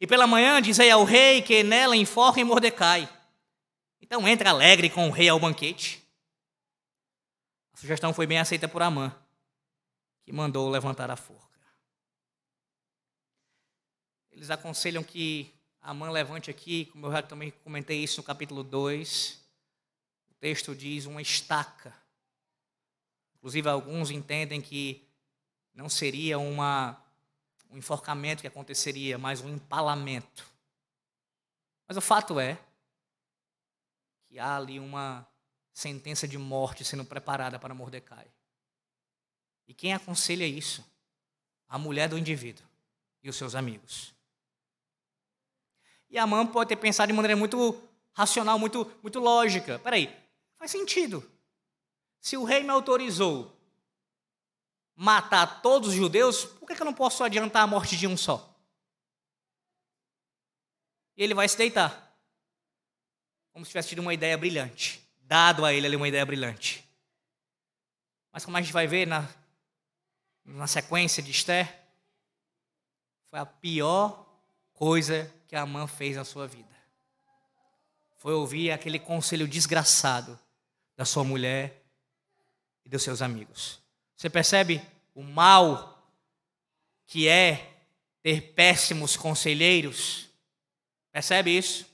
e pela manhã dizei ao rei que nela enforquem Mordecai. Então entra alegre com o rei ao banquete. A sugestão foi bem aceita por Amã, que mandou levantar a forca. Eles aconselham que a mãe levante aqui, como eu já também comentei isso no capítulo 2. O texto diz uma estaca. Inclusive, alguns entendem que não seria uma, um enforcamento que aconteceria, mas um empalamento. Mas o fato é que há ali uma sentença de morte sendo preparada para Mordecai. E quem aconselha isso? A mulher do indivíduo e os seus amigos. E a mãe pode ter pensado de maneira muito racional, muito, muito lógica. Peraí, faz sentido. Se o rei me autorizou matar todos os judeus, por que eu não posso adiantar a morte de um só? E ele vai se deitar. Como se tivesse tido uma ideia brilhante. Dado a ele ali uma ideia brilhante. Mas como a gente vai ver na, na sequência de Esther, foi a pior coisa que a mãe fez na sua vida. Foi ouvir aquele conselho desgraçado da sua mulher e dos seus amigos. Você percebe o mal que é ter péssimos conselheiros? Percebe isso?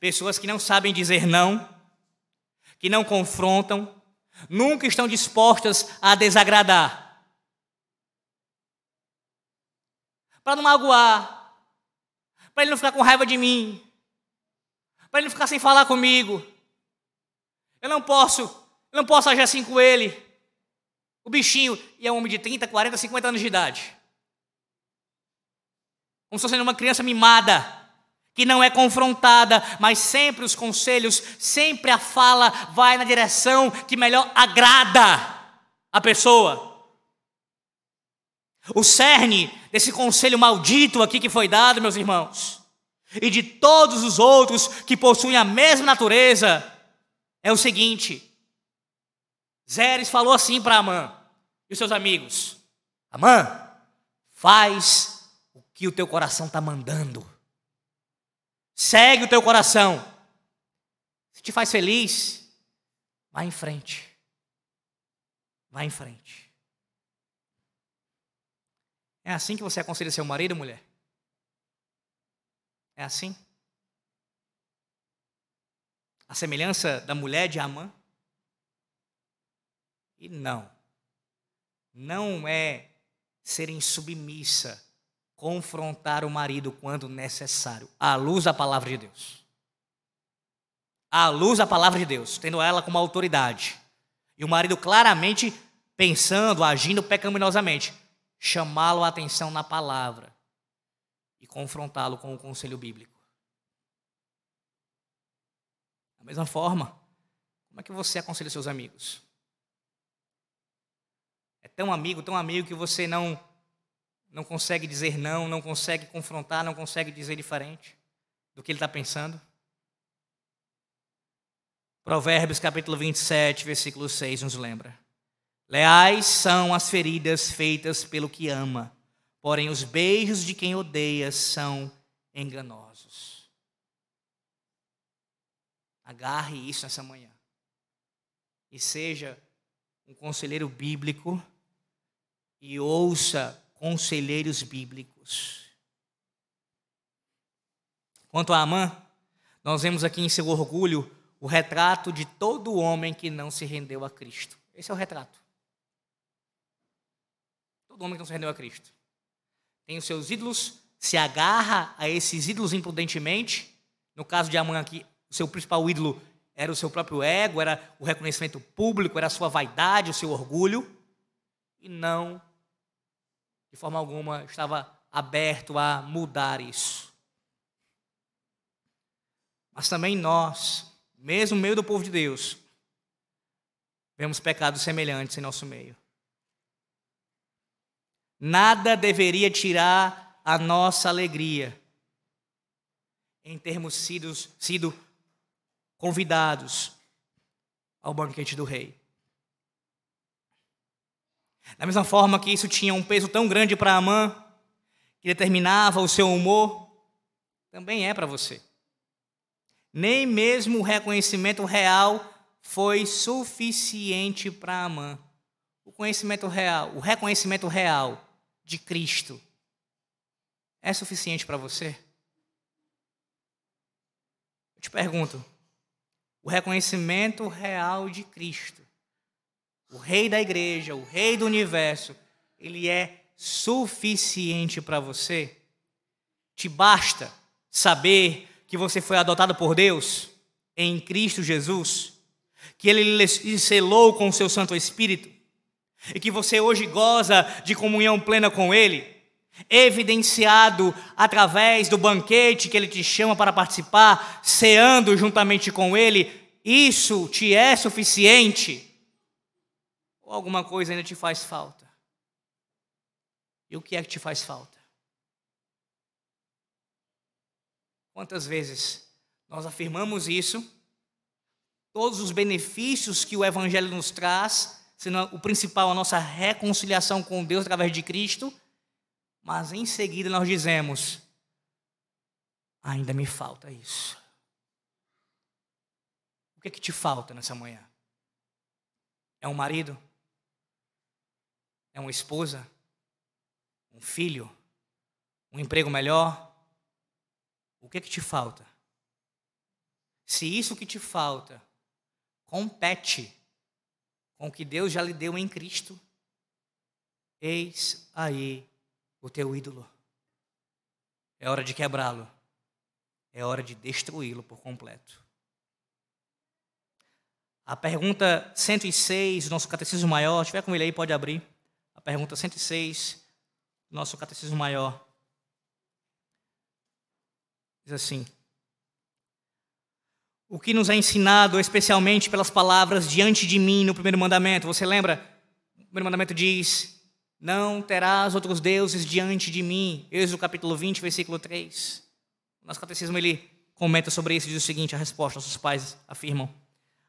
Pessoas que não sabem dizer não, que não confrontam, nunca estão dispostas a desagradar. Para não magoar, para ele não ficar com raiva de mim, para ele não ficar sem falar comigo. Eu não posso, eu não posso agir assim com ele. O bichinho, e é um homem de 30, 40, 50 anos de idade. Como se fosse uma criança mimada, que não é confrontada, mas sempre os conselhos, sempre a fala vai na direção que melhor agrada a pessoa. O cerne desse conselho maldito aqui que foi dado, meus irmãos, e de todos os outros que possuem a mesma natureza, é o seguinte: Zeres falou assim para Amã e os seus amigos: Amã, faz o que o teu coração está mandando, segue o teu coração, se te faz feliz, vá em frente, vá em frente. É assim que você aconselha seu marido, mulher? É assim? A semelhança da mulher de Amã? E não. Não é ser insubmissa, confrontar o marido quando necessário, à luz da palavra de Deus. À luz da palavra de Deus, tendo ela como autoridade. E o marido claramente pensando, agindo pecaminosamente, chamá-lo a atenção na palavra e confrontá-lo com o conselho bíblico. Da mesma forma, como é que você aconselha seus amigos? É tão amigo, tão amigo que você não não consegue dizer não, não consegue confrontar, não consegue dizer diferente do que ele está pensando? Provérbios capítulo 27, versículo 6 nos lembra. Leais são as feridas feitas pelo que ama, porém os beijos de quem odeia são enganosos. Agarre isso nessa manhã. E seja um conselheiro bíblico e ouça conselheiros bíblicos. Quanto a Amã, nós vemos aqui em seu orgulho o retrato de todo homem que não se rendeu a Cristo. Esse é o retrato. Todo homem que não se rendeu a Cristo. Tem os seus ídolos, se agarra a esses ídolos imprudentemente. No caso de Amã aqui, o seu principal ídolo era o seu próprio ego, era o reconhecimento público, era a sua vaidade, o seu orgulho. E não, de forma alguma, estava aberto a mudar isso. Mas também nós, mesmo no meio do povo de Deus, vemos pecados semelhantes em nosso meio nada deveria tirar a nossa alegria em termos sido, sido convidados ao banquete do rei. Da mesma forma que isso tinha um peso tão grande para Amã, que determinava o seu humor, também é para você. Nem mesmo o reconhecimento real foi suficiente para Amã. O conhecimento real, o reconhecimento real de Cristo é suficiente para você? Eu te pergunto, o reconhecimento real de Cristo, o Rei da igreja, o Rei do universo, ele é suficiente para você? Te basta saber que você foi adotado por Deus em Cristo Jesus, que Ele lhe selou com o seu Santo Espírito, e que você hoje goza de comunhão plena com Ele, evidenciado através do banquete que Ele te chama para participar, ceando juntamente com Ele, isso te é suficiente? Ou alguma coisa ainda te faz falta? E o que é que te faz falta? Quantas vezes nós afirmamos isso, todos os benefícios que o Evangelho nos traz, sendo o principal a nossa reconciliação com Deus através de Cristo, mas em seguida nós dizemos: ainda me falta isso. O que é que te falta nessa manhã? É um marido? É uma esposa? Um filho? Um emprego melhor? O que é que te falta? Se isso que te falta compete com o que Deus já lhe deu em Cristo, eis aí o teu ídolo. É hora de quebrá-lo. É hora de destruí-lo por completo. A pergunta 106 do nosso Catecismo Maior, se tiver com ele aí, pode abrir. A pergunta 106 do nosso Catecismo Maior. Diz assim: o que nos é ensinado, especialmente pelas palavras diante de mim no primeiro mandamento. Você lembra? O primeiro mandamento diz: Não terás outros deuses diante de mim. Êxodo capítulo 20, versículo 3. O nosso catecismo ele comenta sobre isso e diz o seguinte: a resposta, nossos pais afirmam: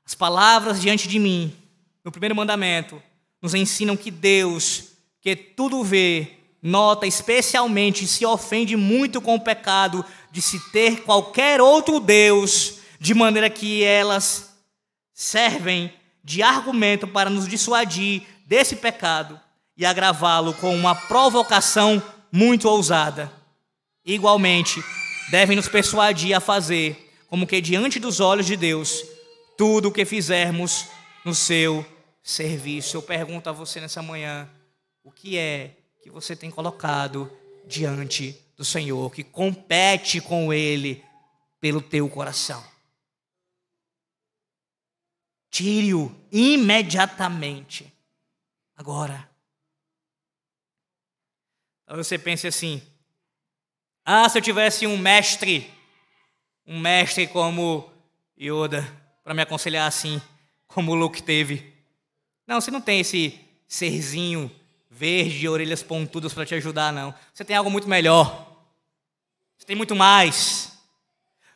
As palavras diante de mim, no primeiro mandamento, nos ensinam que Deus, que tudo vê, nota especialmente se ofende muito com o pecado de se ter qualquer outro Deus de maneira que elas servem de argumento para nos dissuadir desse pecado e agravá-lo com uma provocação muito ousada. Igualmente, devem nos persuadir a fazer, como que diante dos olhos de Deus, tudo o que fizermos no seu serviço. Eu pergunto a você nessa manhã, o que é que você tem colocado diante do Senhor, que compete com Ele pelo teu coração? Tire-o imediatamente. Agora. Então você pense assim: ah, se eu tivesse um mestre, um mestre como Yoda, para me aconselhar assim, como o Luke teve. Não, você não tem esse serzinho verde, orelhas pontudas para te ajudar, não. Você tem algo muito melhor. Você tem muito mais.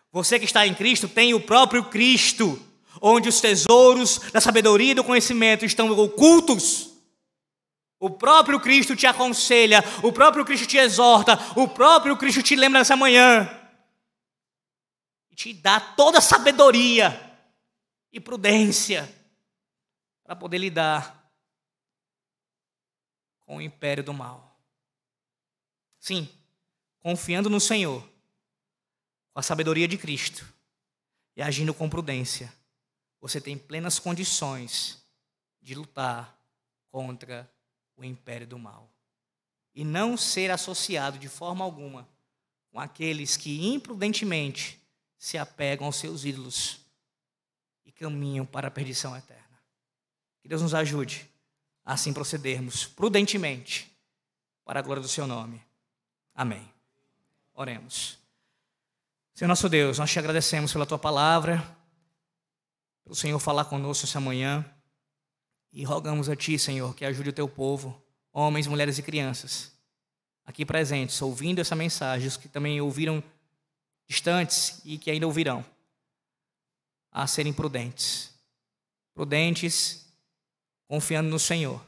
Você que está em Cristo tem o próprio Cristo onde os tesouros da sabedoria e do conhecimento estão ocultos. O próprio Cristo te aconselha, o próprio Cristo te exorta, o próprio Cristo te lembra nessa manhã. E te dá toda a sabedoria e prudência para poder lidar com o império do mal. Sim, confiando no Senhor, com a sabedoria de Cristo e agindo com prudência você tem plenas condições de lutar contra o império do mal. E não ser associado de forma alguma com aqueles que imprudentemente se apegam aos seus ídolos e caminham para a perdição eterna. Que Deus nos ajude a assim procedermos prudentemente para a glória do seu nome. Amém. Oremos. Senhor nosso Deus, nós te agradecemos pela tua palavra o Senhor falar conosco essa manhã. E rogamos a Ti, Senhor, que ajude o Teu povo, homens, mulheres e crianças, aqui presentes, ouvindo essa mensagem, os que também ouviram distantes e que ainda ouvirão, a serem prudentes. Prudentes, confiando no Senhor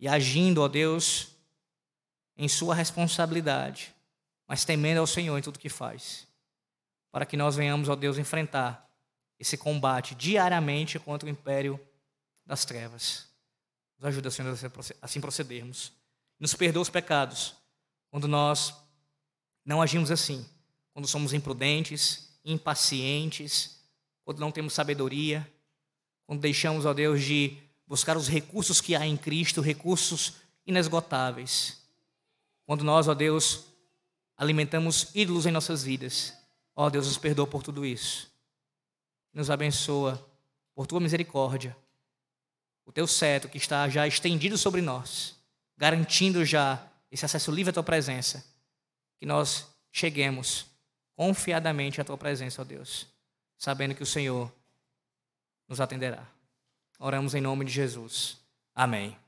e agindo, ó Deus, em Sua responsabilidade, mas temendo ao Senhor em tudo que faz, para que nós venhamos, ó Deus, enfrentar esse combate diariamente contra o império das trevas. Nos ajuda, Senhor, a assim procedermos. Nos perdoa os pecados quando nós não agimos assim, quando somos imprudentes, impacientes, quando não temos sabedoria, quando deixamos, ó Deus, de buscar os recursos que há em Cristo, recursos inesgotáveis. Quando nós, ó Deus, alimentamos ídolos em nossas vidas. Ó Deus, nos perdoa por tudo isso nos abençoa por tua misericórdia, o teu cetro que está já estendido sobre nós, garantindo já esse acesso livre à tua presença, que nós cheguemos confiadamente à tua presença, ó Deus, sabendo que o Senhor nos atenderá. Oramos em nome de Jesus. Amém.